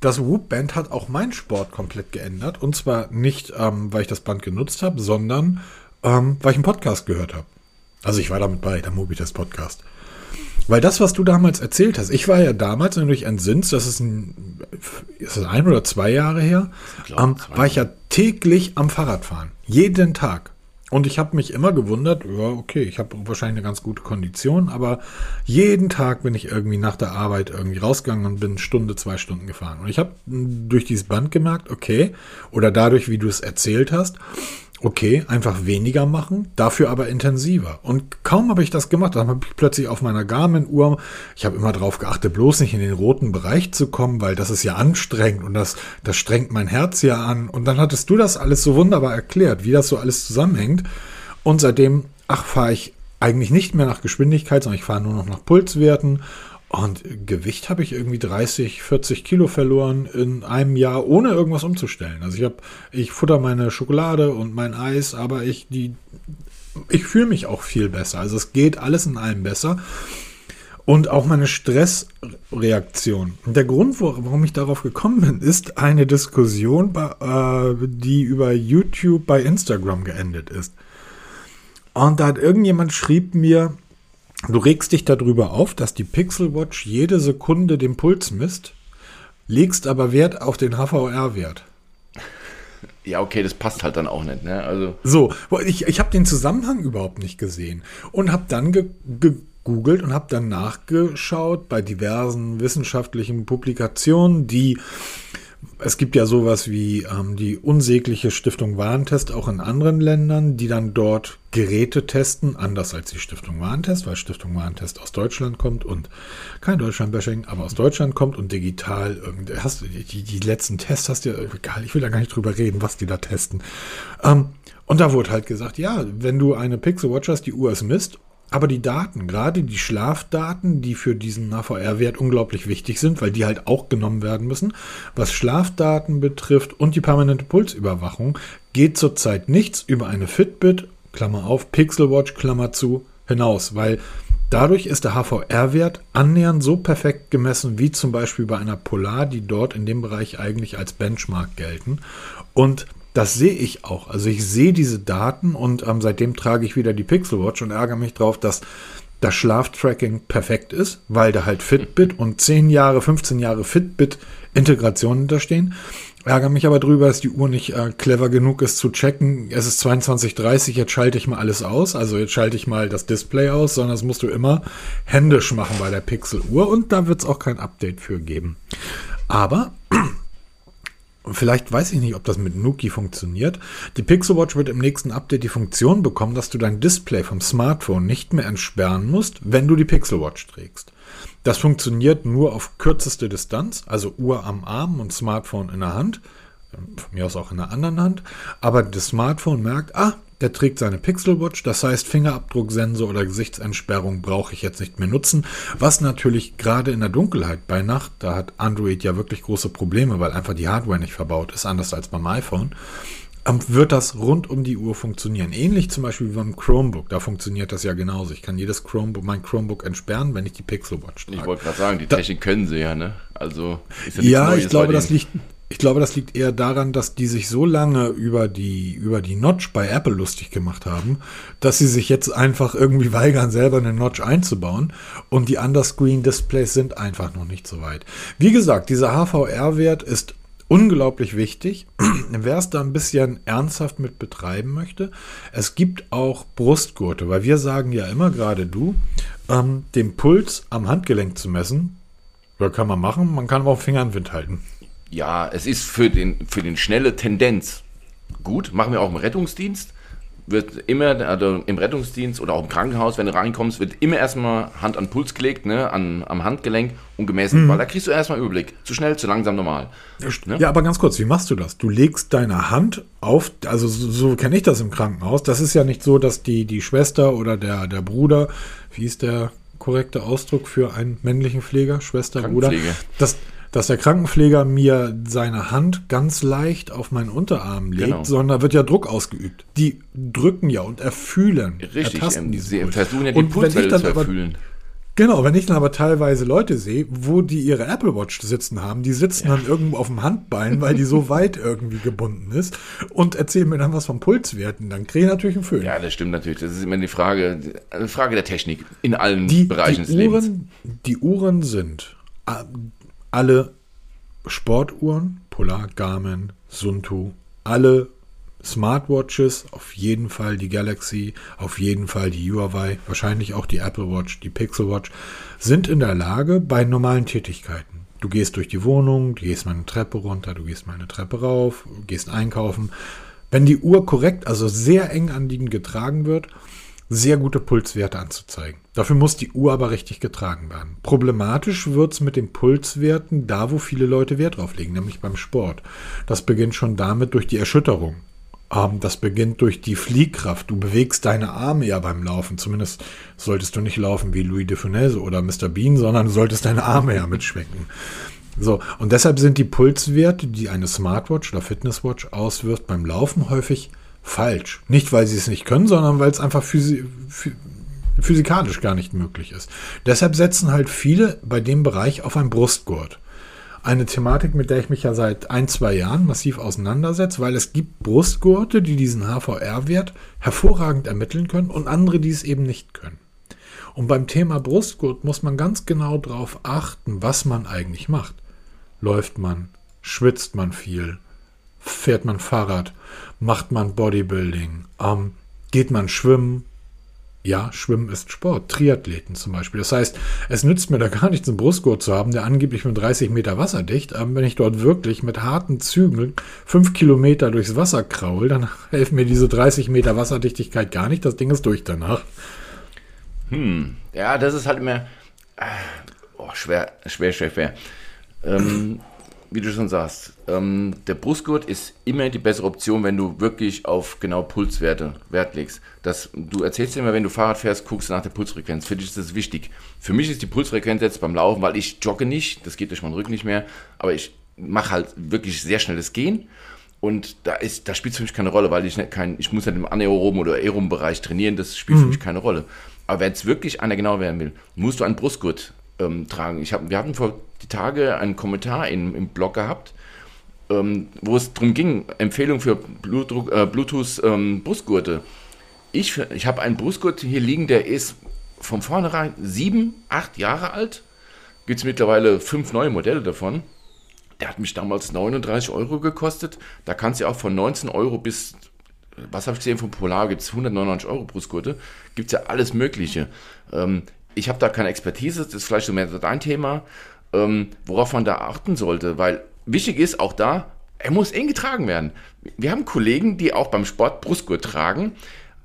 Das Whoop Band hat auch meinen Sport komplett geändert. Und zwar nicht, ähm, weil ich das Band genutzt habe, sondern ähm, weil ich einen Podcast gehört habe. Also ich war damit bei, der Mobitas Podcast. Weil das, was du damals erzählt hast, ich war ja damals, du dich entsinnst, das ist ein, ist das ein oder zwei Jahre her, ähm, war ich ja täglich am Fahrradfahren. Jeden Tag. Und ich habe mich immer gewundert, ja, okay, ich habe wahrscheinlich eine ganz gute Kondition, aber jeden Tag bin ich irgendwie nach der Arbeit irgendwie rausgegangen und bin eine Stunde, zwei Stunden gefahren. Und ich habe durch dieses Band gemerkt, okay, oder dadurch, wie du es erzählt hast, okay, einfach weniger machen, dafür aber intensiver. Und kaum habe ich das gemacht, dann habe ich plötzlich auf meiner Garmin-Uhr, ich habe immer darauf geachtet, bloß nicht in den roten Bereich zu kommen, weil das ist ja anstrengend und das, das strengt mein Herz ja an. Und dann hattest du das alles so wunderbar erklärt, wie das so alles zusammenhängt. Und seitdem, ach, fahre ich eigentlich nicht mehr nach Geschwindigkeit, sondern ich fahre nur noch nach Pulswerten und Gewicht habe ich irgendwie 30, 40 Kilo verloren in einem Jahr, ohne irgendwas umzustellen. Also ich habe, ich futter meine Schokolade und mein Eis, aber ich, die, ich fühle mich auch viel besser. Also es geht alles in allem besser. Und auch meine Stressreaktion. Der Grund, warum ich darauf gekommen bin, ist eine Diskussion, äh, die über YouTube bei Instagram geendet ist. Und da hat irgendjemand schrieb mir, du regst dich darüber auf, dass die Pixel Watch jede Sekunde den Puls misst, legst aber Wert auf den HVR-Wert. Ja, okay, das passt halt dann auch nicht. Ne? Also So, ich, ich habe den Zusammenhang überhaupt nicht gesehen und habe dann ge, gegoogelt und habe dann nachgeschaut bei diversen wissenschaftlichen Publikationen, die es gibt ja sowas wie ähm, die unsägliche Stiftung Warentest auch in anderen Ländern, die dann dort Geräte testen, anders als die Stiftung Warentest, weil Stiftung Warentest aus Deutschland kommt und kein Deutschland-Bashing, aber aus Deutschland kommt und digital, hast die, die letzten Tests hast du, egal, ich will da gar nicht drüber reden, was die da testen. Ähm, und da wurde halt gesagt, ja, wenn du eine Pixel Watch hast, die es misst aber die Daten, gerade die Schlafdaten, die für diesen NVR-Wert unglaublich wichtig sind, weil die halt auch genommen werden müssen, was Schlafdaten betrifft und die permanente Pulsüberwachung, geht zurzeit nichts über eine Fitbit, Klammer auf, Pixelwatch, Klammer zu, hinaus, weil dadurch ist der HVR-Wert annähernd so perfekt gemessen wie zum Beispiel bei einer Polar, die dort in dem Bereich eigentlich als Benchmark gelten. Und das sehe ich auch. Also ich sehe diese Daten und ähm, seitdem trage ich wieder die Pixel Watch und ärgere mich drauf, dass das Schlaftracking perfekt ist, weil da halt Fitbit <laughs> und 10 Jahre, 15 Jahre Fitbit Integration hinterstehen. Ärgere mich aber drüber, dass die Uhr nicht äh, clever genug ist zu checken. Es ist 22.30, jetzt schalte ich mal alles aus. Also jetzt schalte ich mal das Display aus, sondern das musst du immer händisch machen bei der Pixel-Uhr und da wird es auch kein Update für geben. Aber Vielleicht weiß ich nicht, ob das mit Nuki funktioniert. Die Pixel Watch wird im nächsten Update die Funktion bekommen, dass du dein Display vom Smartphone nicht mehr entsperren musst, wenn du die Pixel Watch trägst. Das funktioniert nur auf kürzeste Distanz, also Uhr am Arm und Smartphone in der Hand, von mir aus auch in der anderen Hand. Aber das Smartphone merkt, ah, der trägt seine Pixel Watch, das heißt Fingerabdrucksensor oder Gesichtsentsperrung brauche ich jetzt nicht mehr nutzen, was natürlich gerade in der Dunkelheit bei Nacht, da hat Android ja wirklich große Probleme, weil einfach die Hardware nicht verbaut ist, anders als beim iPhone, ähm, wird das rund um die Uhr funktionieren. Ähnlich zum Beispiel wie beim Chromebook, da funktioniert das ja genauso. Ich kann jedes Chromebook, mein Chromebook entsperren, wenn ich die Pixel Watch trage. Ich wollte gerade sagen, die Technik da, können sie ja, ne? Also ja, ja ich glaube, das liegt, ich glaube, das liegt eher daran, dass die sich so lange über die, über die Notch bei Apple lustig gemacht haben, dass sie sich jetzt einfach irgendwie <laughs> weigern, selber eine Notch einzubauen. Und die Underscreen-Displays sind einfach noch nicht so weit. Wie gesagt, dieser HVR-Wert ist unglaublich wichtig. <clears throat> Wer es da ein bisschen ernsthaft mit betreiben möchte, es gibt auch Brustgurte, weil wir sagen ja immer, gerade du, ähm, den Puls am Handgelenk zu messen, kann man machen, man kann aber auch Finger in Wind halten ja, es ist für den, für den schnelle Tendenz gut. Machen wir auch im Rettungsdienst. Wird immer, also im Rettungsdienst oder auch im Krankenhaus, wenn du reinkommst, wird immer erstmal Hand an Puls gelegt, ne, an, am Handgelenk und gemessen, mhm. weil da kriegst du erstmal Überblick. Zu schnell, zu langsam, normal. Ne? Ja, aber ganz kurz, wie machst du das? Du legst deine Hand auf, also so, so kenne ich das im Krankenhaus. Das ist ja nicht so, dass die, die Schwester oder der, der Bruder, wie ist der korrekte Ausdruck für einen männlichen Pfleger, Schwester, Bruder, das, dass der Krankenpfleger mir seine Hand ganz leicht auf meinen Unterarm legt, genau. sondern da wird ja Druck ausgeübt. Die drücken ja und erfühlen. Richtig, ertasten sie versuchen ja die Pulswelle zu erfüllen. Genau, wenn ich dann aber teilweise Leute sehe, wo die ihre Apple Watch sitzen haben, die sitzen ja. dann irgendwo auf dem Handbein, weil die so <laughs> weit irgendwie gebunden ist und erzählen mir dann was vom Pulswerten, dann kriege ich natürlich einen Föhn. Ja, das stimmt natürlich. Das ist immer eine Frage, eine Frage der Technik in allen die, Bereichen die des Uhren, Lebens. Die Uhren sind äh, alle Sportuhren, Polar, Garmin, Sunto, alle Smartwatches, auf jeden Fall die Galaxy, auf jeden Fall die Huawei, wahrscheinlich auch die Apple Watch, die Pixel Watch, sind in der Lage bei normalen Tätigkeiten. Du gehst durch die Wohnung, du gehst mal eine Treppe runter, du gehst mal eine Treppe rauf, gehst einkaufen. Wenn die Uhr korrekt, also sehr eng anliegend getragen wird, sehr gute Pulswerte anzuzeigen. Dafür muss die Uhr aber richtig getragen werden. Problematisch wird es mit den Pulswerten da, wo viele Leute Wert drauf legen, nämlich beim Sport. Das beginnt schon damit durch die Erschütterung. Ähm, das beginnt durch die Fliehkraft. Du bewegst deine Arme ja beim Laufen. Zumindest solltest du nicht laufen wie Louis de Funès oder Mr. Bean, sondern du solltest deine Arme ja mitschwenken. So, und deshalb sind die Pulswerte, die eine Smartwatch oder Fitnesswatch auswirft, beim Laufen häufig falsch. Nicht, weil sie es nicht können, sondern weil es einfach physi physikalisch gar nicht möglich ist. Deshalb setzen halt viele bei dem Bereich auf ein Brustgurt. Eine Thematik, mit der ich mich ja seit ein, zwei Jahren massiv auseinandersetze, weil es gibt Brustgurte, die diesen HVR-Wert hervorragend ermitteln können und andere, die es eben nicht können. Und beim Thema Brustgurt muss man ganz genau darauf achten, was man eigentlich macht. Läuft man, schwitzt man viel, fährt man Fahrrad, macht man Bodybuilding, ähm, geht man schwimmen, ja, Schwimmen ist Sport. Triathleten zum Beispiel. Das heißt, es nützt mir da gar nichts, einen Brustgurt zu haben, der angeblich mit 30 Meter wasserdicht. Aber wenn ich dort wirklich mit harten Zügeln fünf Kilometer durchs Wasser kraul, dann <laughs> helfen mir diese 30 Meter Wasserdichtigkeit gar nicht. Das Ding ist durch danach. Hm, ja, das ist halt immer äh, oh, schwer, schwer, schwer, schwer. Ähm, wie du schon sagst, ähm, der Brustgurt ist immer die bessere Option, wenn du wirklich auf genau Pulswerte Wert legst. Das, du erzählst immer, wenn du Fahrrad fährst, guckst du nach der Pulsfrequenz. Für dich ist das wichtig. Für mich ist die Pulsfrequenz jetzt beim Laufen, weil ich jogge nicht, das geht durch meinen Rücken nicht mehr, aber ich mache halt wirklich sehr schnelles Gehen. Und da ist, da spielt es für mich keine Rolle, weil ich nicht kein, ich muss halt im anaeroben oder aeroben Bereich trainieren, das spielt mhm. für mich keine Rolle. Aber wenn es wirklich einer genau werden will, musst du einen Brustgurt ähm, tragen. Ich hab, wir hatten vor die Tage einen Kommentar in, im Blog gehabt, ähm, wo es darum ging, Empfehlung für Blutdruck, äh, Bluetooth ähm, Brustgurte. Ich, ich habe einen Brustgurt hier liegen, der ist von vornherein sieben, acht Jahre alt. Gibt es mittlerweile fünf neue Modelle davon. Der hat mich damals 39 Euro gekostet. Da kannst du auch von 19 Euro bis, was habe ich gesehen, von Polar gibt es 199 Euro Brustgurte. Gibt es ja alles Mögliche. Ähm, ich habe da keine Expertise, das ist vielleicht so mehr dein Thema, ähm, worauf man da achten sollte, weil wichtig ist auch da, er muss eng getragen werden. Wir haben Kollegen, die auch beim Sport Brustgurt tragen,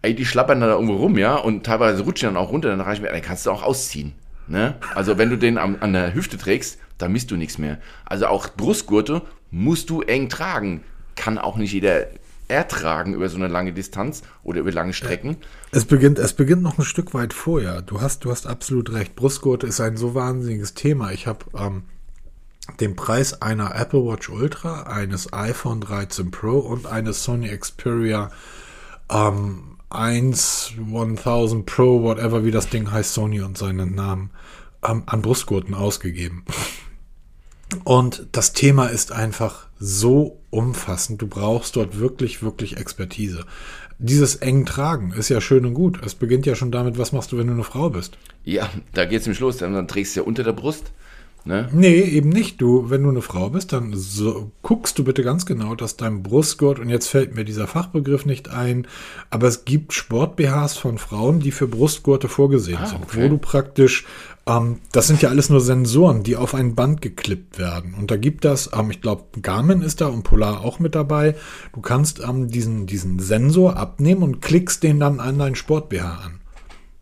ey, die schlappern da irgendwo rum, ja, und teilweise rutschen dann auch runter, dann reicht mir, dann kannst du auch ausziehen. Ne? Also wenn du den am, an der Hüfte trägst, dann misst du nichts mehr. Also auch Brustgurte musst du eng tragen. Kann auch nicht jeder ertragen über so eine lange Distanz oder über lange Strecken. Es beginnt, es beginnt noch ein Stück weit vorher. Du hast, du hast absolut recht. Brustgurte ist ein so wahnsinniges Thema. Ich habe ähm, den Preis einer Apple Watch Ultra, eines iPhone 13 Pro und eines Sony Xperia ähm, 1 1000 Pro, whatever wie das Ding heißt, Sony und seinen Namen, ähm, an Brustgurten ausgegeben. <laughs> Und das Thema ist einfach so umfassend. Du brauchst dort wirklich, wirklich Expertise. Dieses eng Tragen ist ja schön und gut. Es beginnt ja schon damit, was machst du, wenn du eine Frau bist? Ja, da geht es nämlich los. Dann trägst du ja unter der Brust. Ne? Nee, eben nicht. Du, wenn du eine Frau bist, dann so, guckst du bitte ganz genau, dass dein Brustgurt, und jetzt fällt mir dieser Fachbegriff nicht ein, aber es gibt Sport-BHs von Frauen, die für Brustgurte vorgesehen ah, sind, okay. wo du praktisch ähm, das sind ja alles nur Sensoren, die auf ein Band geklippt werden. Und da gibt das, ähm, ich glaube, Garmin ist da und Polar auch mit dabei. Du kannst ähm, diesen, diesen Sensor abnehmen und klickst den dann an deinen Sport-BH an.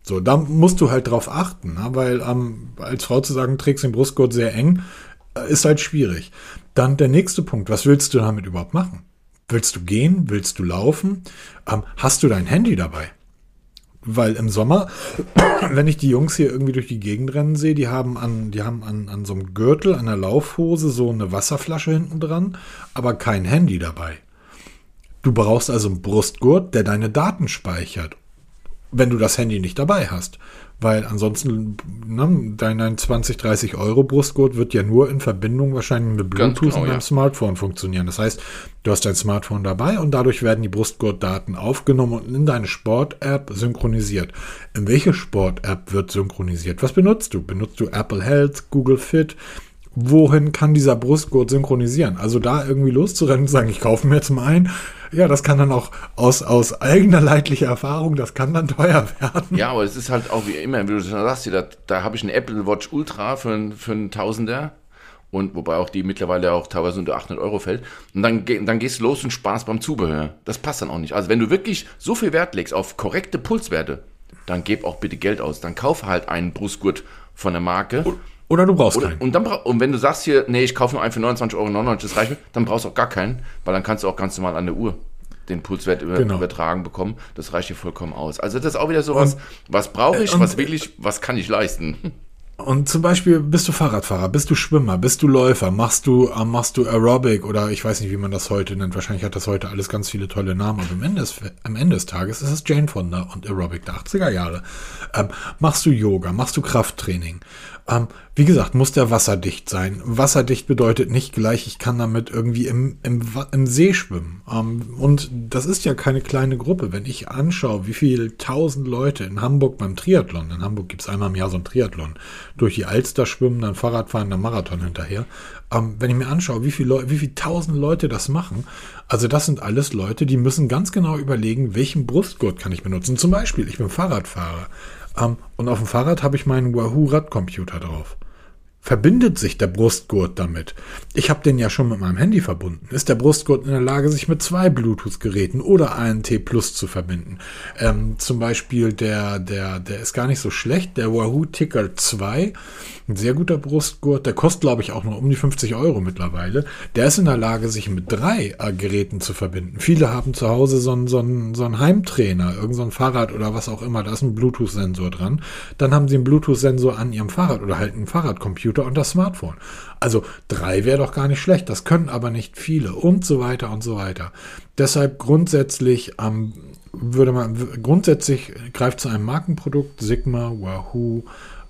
So, da musst du halt drauf achten, ne? weil ähm, als Frau zu sagen, trägst den Brustgurt sehr eng, äh, ist halt schwierig. Dann der nächste Punkt, was willst du damit überhaupt machen? Willst du gehen? Willst du laufen? Ähm, hast du dein Handy dabei? Weil im Sommer, <clears throat> wenn ich die Jungs hier irgendwie durch die Gegend rennen sehe, die haben an, die haben an, an so einem Gürtel, an der Laufhose so eine Wasserflasche hinten dran, aber kein Handy dabei. Du brauchst also einen Brustgurt, der deine Daten speichert, wenn du das Handy nicht dabei hast. Weil ansonsten, ne, dein 20, 30 Euro Brustgurt wird ja nur in Verbindung wahrscheinlich mit Bluetooth genau, und deinem ja. Smartphone funktionieren. Das heißt, du hast dein Smartphone dabei und dadurch werden die Brustgurtdaten aufgenommen und in deine Sport-App synchronisiert. In welche Sport-App wird synchronisiert? Was benutzt du? Benutzt du Apple Health, Google Fit? Wohin kann dieser Brustgurt synchronisieren? Also da irgendwie loszurennen und sagen, ich kaufe mir jetzt mal einen. Ja, das kann dann auch aus, aus eigener leidlicher Erfahrung, das kann dann teuer werden. Ja, aber es ist halt auch wie immer, wie du schon sagst, da, da habe ich einen Apple Watch Ultra für, für einen Tausender. Und wobei auch die mittlerweile auch teilweise unter 800 Euro fällt. Und dann, dann gehst du los und Spaß beim Zubehör. Das passt dann auch nicht. Also wenn du wirklich so viel Wert legst auf korrekte Pulswerte, dann gib auch bitte Geld aus. Dann kauf halt einen Brustgurt von der Marke. Und oder du brauchst Oder, keinen. Und, dann, und wenn du sagst hier, nee, ich kaufe nur einen für 29,99 Euro, das reicht mir, dann brauchst du auch gar keinen, weil dann kannst du auch ganz normal an der Uhr den Pulswert über, genau. übertragen bekommen. Das reicht dir vollkommen aus. Also das ist auch wieder sowas, und, was brauche ich, und, was will ich, was kann ich leisten. Und zum Beispiel bist du Fahrradfahrer, bist du Schwimmer, bist du Läufer, machst du, äh, machst du Aerobic oder ich weiß nicht, wie man das heute nennt. Wahrscheinlich hat das heute alles ganz viele tolle Namen, aber am Ende des, am Ende des Tages ist es Jane Fonda und Aerobic der 80er Jahre. Ähm, machst du Yoga, machst du Krafttraining, Ähm, wie gesagt, muss der wasserdicht sein. Wasserdicht bedeutet nicht gleich, ich kann damit irgendwie im, im, im See schwimmen. Ähm, und das ist ja keine kleine Gruppe. Wenn ich anschaue, wie viele tausend Leute in Hamburg beim Triathlon, in Hamburg gibt es einmal im Jahr so ein Triathlon, durch die Alster schwimmen, dann Fahrrad fahren, dann Marathon hinterher. Ähm, wenn ich mir anschaue, wie viele, wie viele tausend Leute das machen, also das sind alles Leute, die müssen ganz genau überlegen, welchen Brustgurt kann ich benutzen. Zum Beispiel, ich bin Fahrradfahrer. Um, und auf dem Fahrrad habe ich meinen Wahoo Radcomputer drauf. Verbindet sich der Brustgurt damit? Ich habe den ja schon mit meinem Handy verbunden. Ist der Brustgurt in der Lage, sich mit zwei Bluetooth-Geräten oder ANT Plus zu verbinden? Ähm, zum Beispiel der, der, der ist gar nicht so schlecht, der Wahoo Ticker 2 ein sehr guter Brustgurt, der kostet, glaube ich, auch nur um die 50 Euro mittlerweile. Der ist in der Lage, sich mit drei äh, Geräten zu verbinden. Viele haben zu Hause so einen, so einen, so einen Heimtrainer, irgendein so Fahrrad oder was auch immer, da ist ein Bluetooth-Sensor dran. Dann haben sie einen Bluetooth-Sensor an ihrem Fahrrad oder halt einen Fahrradcomputer und das Smartphone. Also drei wäre doch gar nicht schlecht, das können aber nicht viele und so weiter und so weiter. Deshalb grundsätzlich ähm, würde man grundsätzlich greift zu einem Markenprodukt Sigma, Wahoo,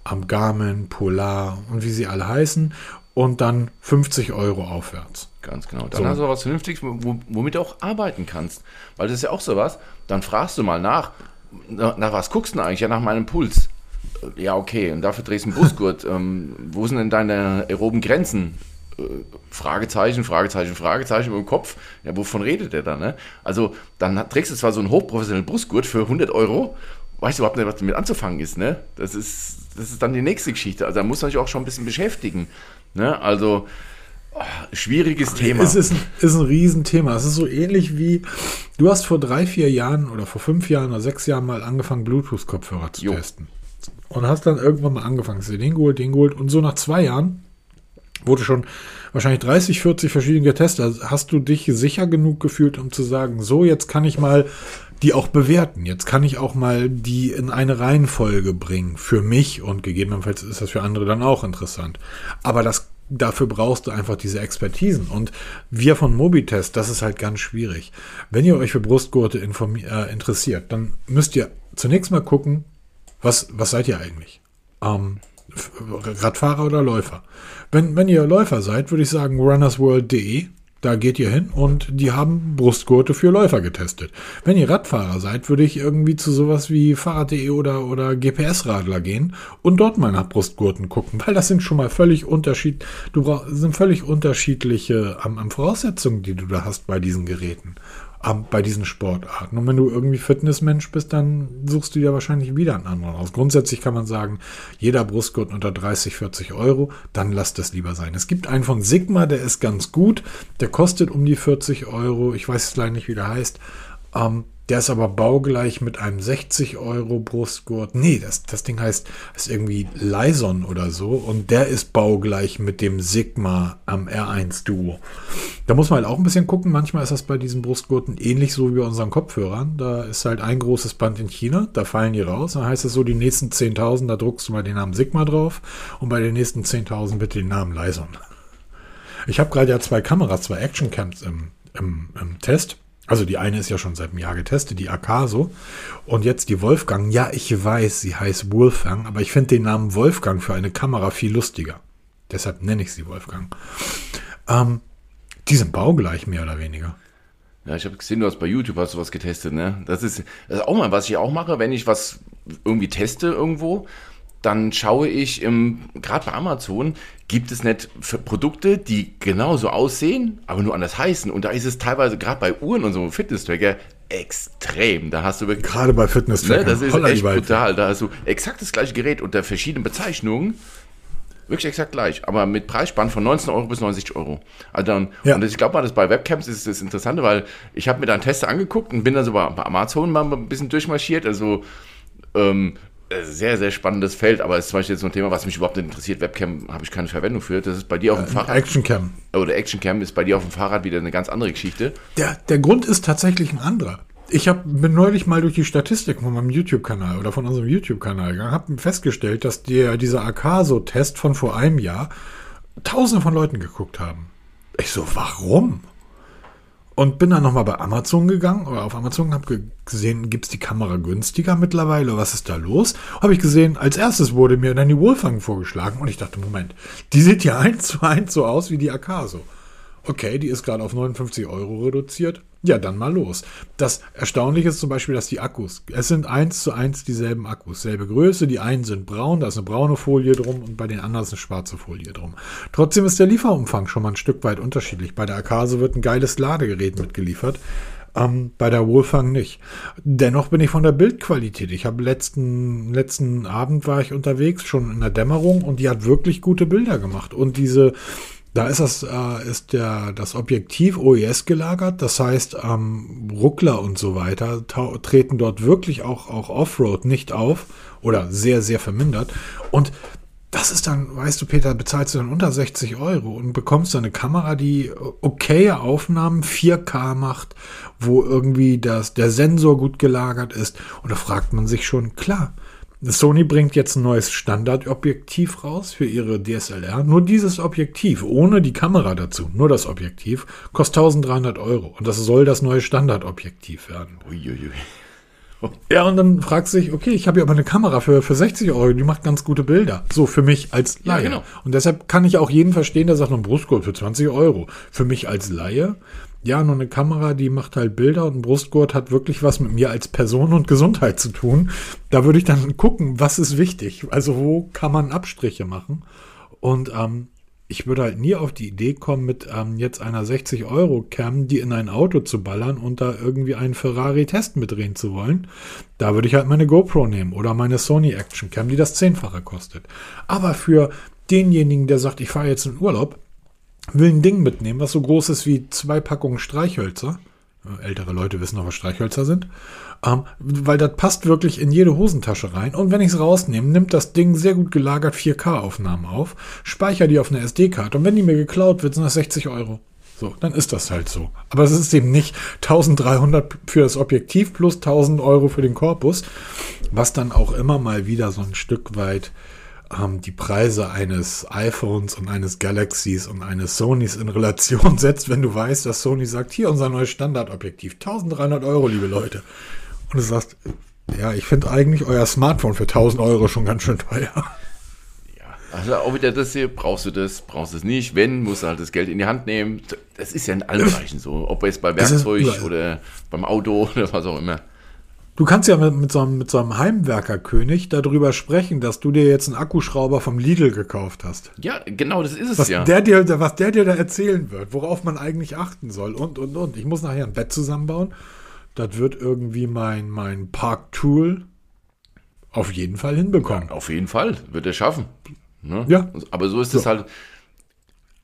am Garmin, Polar und wie sie alle heißen und dann 50 Euro aufwärts. Ganz genau. Dann so. hast du was Vernünftiges, womit du auch arbeiten kannst. Weil das ist ja auch sowas, dann fragst du mal nach, nach was guckst du eigentlich? Ja, nach meinem Puls. Ja, okay, und dafür drehst du einen Brustgurt. <laughs> ähm, wo sind denn deine aeroben Grenzen? Äh, Fragezeichen, Fragezeichen, Fragezeichen im Kopf. Ja, wovon redet der da? Ne? Also, dann trägst du zwar so einen hochprofessionellen Brustgurt für 100 Euro, weißt du überhaupt nicht, was damit anzufangen ist. Ne? Das ist das ist dann die nächste Geschichte. Also da muss man sich auch schon ein bisschen beschäftigen. Ne? Also oh, schwieriges Thema. Es ist ein, ist ein Riesenthema. Es ist so ähnlich wie, du hast vor drei, vier Jahren oder vor fünf Jahren oder sechs Jahren mal angefangen, Bluetooth-Kopfhörer zu jo. testen. Und hast dann irgendwann mal angefangen, hast dir den geholt, den geholt. Und so nach zwei Jahren wurde schon wahrscheinlich 30, 40 verschiedene getestet. Also hast du dich sicher genug gefühlt, um zu sagen, so, jetzt kann ich mal die auch bewerten. Jetzt kann ich auch mal die in eine Reihenfolge bringen. Für mich und gegebenenfalls ist das für andere dann auch interessant. Aber das, dafür brauchst du einfach diese Expertisen. Und wir von Mobitest, das ist halt ganz schwierig. Wenn ihr euch für Brustgurte äh, interessiert, dann müsst ihr zunächst mal gucken, was, was seid ihr eigentlich? Ähm, Radfahrer oder Läufer? Wenn, wenn ihr Läufer seid, würde ich sagen runnersworld.de da geht ihr hin und die haben Brustgurte für Läufer getestet. Wenn ihr Radfahrer seid, würde ich irgendwie zu sowas wie Fahrrad.de oder, oder GPS-Radler gehen und dort mal nach Brustgurten gucken, weil das sind schon mal völlig unterschied, du brauchst, sind völlig unterschiedliche am, am Voraussetzungen, die du da hast bei diesen Geräten bei diesen Sportarten. Und wenn du irgendwie Fitnessmensch bist, dann suchst du dir wahrscheinlich wieder einen anderen aus. Grundsätzlich kann man sagen, jeder Brustgurt unter 30, 40 Euro, dann lass das lieber sein. Es gibt einen von Sigma, der ist ganz gut, der kostet um die 40 Euro. Ich weiß jetzt leider nicht, wie der heißt. Ähm, der ist aber baugleich mit einem 60 Euro Brustgurt. Nee, das, das Ding heißt, ist irgendwie Lyson oder so. Und der ist baugleich mit dem Sigma am R1 Duo. Da muss man halt auch ein bisschen gucken. Manchmal ist das bei diesen Brustgurten ähnlich so wie bei unseren Kopfhörern. Da ist halt ein großes Band in China. Da fallen die raus. Dann heißt es so, die nächsten 10.000, da druckst du mal den Namen Sigma drauf. Und bei den nächsten 10.000 bitte den Namen Lyson. Ich habe gerade ja zwei Kameras, zwei Actioncams im, im, im Test. Also die eine ist ja schon seit einem Jahr getestet, die Akaso. Und jetzt die Wolfgang. Ja, ich weiß, sie heißt Wolfgang, aber ich finde den Namen Wolfgang für eine Kamera viel lustiger. Deshalb nenne ich sie Wolfgang. Ähm, die sind baugleich, mehr oder weniger. Ja, ich habe gesehen, du hast bei YouTube hast du was getestet, ne? Das ist, das ist auch mal, was ich auch mache, wenn ich was irgendwie teste irgendwo, dann schaue ich gerade bei Amazon, gibt es nicht Produkte, die genauso aussehen, aber nur anders heißen. Und da ist es teilweise gerade bei Uhren und so Fitness-Tracker extrem. Da hast du wirklich, gerade bei Fitness-Tracker. Ne, das ist echt brutal. Da hast du exakt das gleiche Gerät unter verschiedenen Bezeichnungen. Wirklich exakt gleich, aber mit Preisspann von 19 Euro bis 90 Euro. Also dann, ja. Und ich glaube mal, dass bei Webcams ist das Interessante, weil ich habe mir da einen Tester angeguckt und bin dann so bei, bei Amazon mal ein bisschen durchmarschiert. Also ähm, äh, sehr, sehr spannendes Feld, aber es ist zum Beispiel jetzt so ein Thema, was mich überhaupt nicht interessiert. Webcam habe ich keine Verwendung für. Das ist bei dir auf dem äh, Fahrrad. Actioncam. Oder Actioncam ist bei dir auf dem Fahrrad wieder eine ganz andere Geschichte. Der, der Grund ist tatsächlich ein anderer. Ich hab, bin neulich mal durch die Statistik von meinem YouTube-Kanal oder von unserem YouTube-Kanal gegangen, habe festgestellt, dass der, dieser Akaso-Test von vor einem Jahr tausende von Leuten geguckt haben. Ich so, warum? Und bin dann nochmal bei Amazon gegangen oder auf Amazon, habe gesehen, gibt's die Kamera günstiger mittlerweile? Was ist da los? Habe ich gesehen, als erstes wurde mir dann die Wolfgang vorgeschlagen und ich dachte, Moment, die sieht ja <laughs> eins zu eins so aus wie die Akaso. Okay, die ist gerade auf 59 Euro reduziert. Ja, dann mal los. Das Erstaunliche ist zum Beispiel, dass die Akkus, es sind eins zu eins dieselben Akkus, selbe Größe, die einen sind braun, da ist eine braune Folie drum und bei den anderen ist eine schwarze Folie drum. Trotzdem ist der Lieferumfang schon mal ein Stück weit unterschiedlich. Bei der Akase wird ein geiles Ladegerät mitgeliefert. Ähm, bei der Wolfgang nicht. Dennoch bin ich von der Bildqualität. Ich habe letzten, letzten Abend war ich unterwegs, schon in der Dämmerung, und die hat wirklich gute Bilder gemacht. Und diese, da ist das, äh, ist der, das Objektiv OES gelagert. Das heißt, ähm, Ruckler und so weiter treten dort wirklich auch, auch Offroad nicht auf oder sehr, sehr vermindert. Und das ist dann, weißt du, Peter, bezahlst du dann unter 60 Euro und bekommst dann eine Kamera, die okaye Aufnahmen 4K macht, wo irgendwie das, der Sensor gut gelagert ist. Und da fragt man sich schon, klar, Sony bringt jetzt ein neues Standardobjektiv raus für ihre DSLR. Nur dieses Objektiv, ohne die Kamera dazu, nur das Objektiv, kostet 1300 Euro. Und das soll das neue Standardobjektiv werden. Uiuiui. Ja, und dann fragst du dich, okay, ich habe ja aber eine Kamera für, für 60 Euro, die macht ganz gute Bilder. So, für mich als Laie. Ja, genau. Und deshalb kann ich auch jeden verstehen, der sagt, ein Brustgurt für 20 Euro. Für mich als Laie ja, nur eine Kamera, die macht halt Bilder und ein Brustgurt hat wirklich was mit mir als Person und Gesundheit zu tun. Da würde ich dann gucken, was ist wichtig. Also wo kann man Abstriche machen? Und ähm, ich würde halt nie auf die Idee kommen, mit ähm, jetzt einer 60-Euro-Cam, die in ein Auto zu ballern und da irgendwie einen Ferrari-Test mitdrehen zu wollen. Da würde ich halt meine GoPro nehmen oder meine Sony Action Cam, die das Zehnfache kostet. Aber für denjenigen, der sagt, ich fahre jetzt in Urlaub, will ein Ding mitnehmen, was so groß ist wie zwei Packungen Streichhölzer. Äh, ältere Leute wissen noch, was Streichhölzer sind. Ähm, weil das passt wirklich in jede Hosentasche rein. Und wenn ich es rausnehme, nimmt das Ding sehr gut gelagert 4K-Aufnahmen auf, speichere die auf eine SD-Karte und wenn die mir geklaut wird, sind das 60 Euro. So, dann ist das halt so. Aber es ist eben nicht 1300 für das Objektiv plus 1000 Euro für den Korpus, was dann auch immer mal wieder so ein Stück weit ähm, die Preise eines iPhones und eines Galaxies und eines Sonys in Relation <laughs> setzt, wenn du weißt, dass Sony sagt, hier unser neues Standardobjektiv, 1300 Euro, liebe Leute. Und du sagst, ja, ich finde eigentlich euer Smartphone für 1000 Euro schon ganz schön teuer. Also auch wieder das hier, brauchst du das, brauchst du es nicht, wenn, musst du halt das Geld in die Hand nehmen. Das ist ja in allen Bereichen so, ob jetzt bei Werkzeug oder beim Auto <laughs> oder was auch immer. Du kannst ja mit, mit, so einem, mit so einem Heimwerkerkönig darüber sprechen, dass du dir jetzt einen Akkuschrauber vom Lidl gekauft hast. Ja, genau, das ist es was ja. Der dir, was der dir da erzählen wird, worauf man eigentlich achten soll und, und, und. Ich muss nachher ein Bett zusammenbauen. Das wird irgendwie mein, mein Park-Tool auf jeden Fall hinbekommen. Ja, auf jeden Fall, wird er schaffen. Ne? Ja. Aber so ist es halt.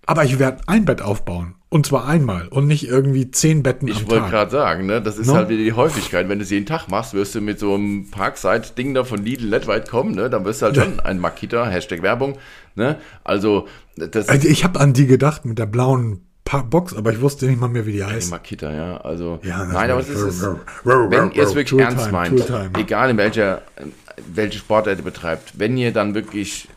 Aber ich werde ein Bett aufbauen. Und zwar einmal und nicht irgendwie zehn Betten ich am Tag. Ich wollte gerade sagen, ne, das ist no? halt wieder die Häufigkeit. Wenn du es jeden Tag machst, wirst du mit so einem Parkside-Ding da von Lidl nicht weit kommen. Ne? Dann wirst du halt ja. schon ein Makita, Hashtag Werbung. Ne? Also, das also ich habe an die gedacht mit der blauen Box, aber ich wusste nicht mal mehr, wie die heißt. Die Makita, ja. Also, ja, nein, aber es ist, es, wenn ihr es wirklich ernst meint, egal in welcher, welche Sportart ihr betreibt, wenn ihr dann wirklich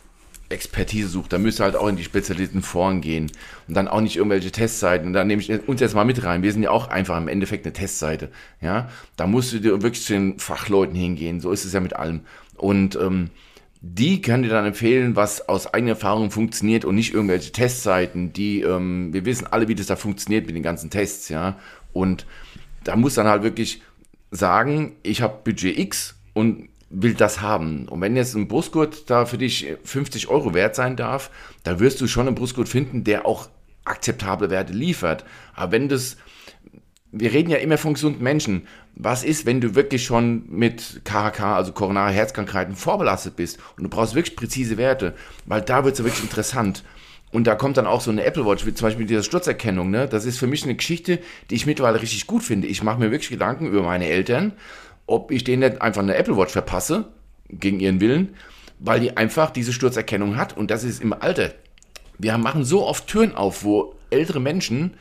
Expertise sucht, dann müsst ihr halt auch in die Spezialisten Foren gehen und dann auch nicht irgendwelche Testseiten. Und da nehme ich uns jetzt mal mit rein. Wir sind ja auch einfach im Endeffekt eine Testseite. Ja, da musst du dir wirklich zu den Fachleuten hingehen. So ist es ja mit allem. Und ähm, die können dir dann empfehlen, was aus eigener Erfahrung funktioniert und nicht irgendwelche Testseiten, die, ähm, wir wissen alle, wie das da funktioniert mit den ganzen Tests, ja. Und da muss dann halt wirklich sagen, ich habe Budget X und will das haben. Und wenn jetzt ein Brustgurt da für dich 50 Euro wert sein darf, da wirst du schon einen Brustgurt finden, der auch akzeptable Werte liefert. Aber wenn das, wir reden ja immer von gesunden Menschen. Was ist, wenn du wirklich schon mit KHK, also koronare Herzkrankheiten, vorbelastet bist und du brauchst wirklich präzise Werte? Weil da wird es ja wirklich interessant. Und da kommt dann auch so eine Apple Watch, wie zum Beispiel diese Sturzerkennung. Ne? Das ist für mich eine Geschichte, die ich mittlerweile richtig gut finde. Ich mache mir wirklich Gedanken über meine Eltern ob ich denen nicht einfach eine Apple Watch verpasse, gegen ihren Willen, weil die einfach diese Sturzerkennung hat und das ist im Alter. Wir machen so oft Türen auf, wo ältere Menschen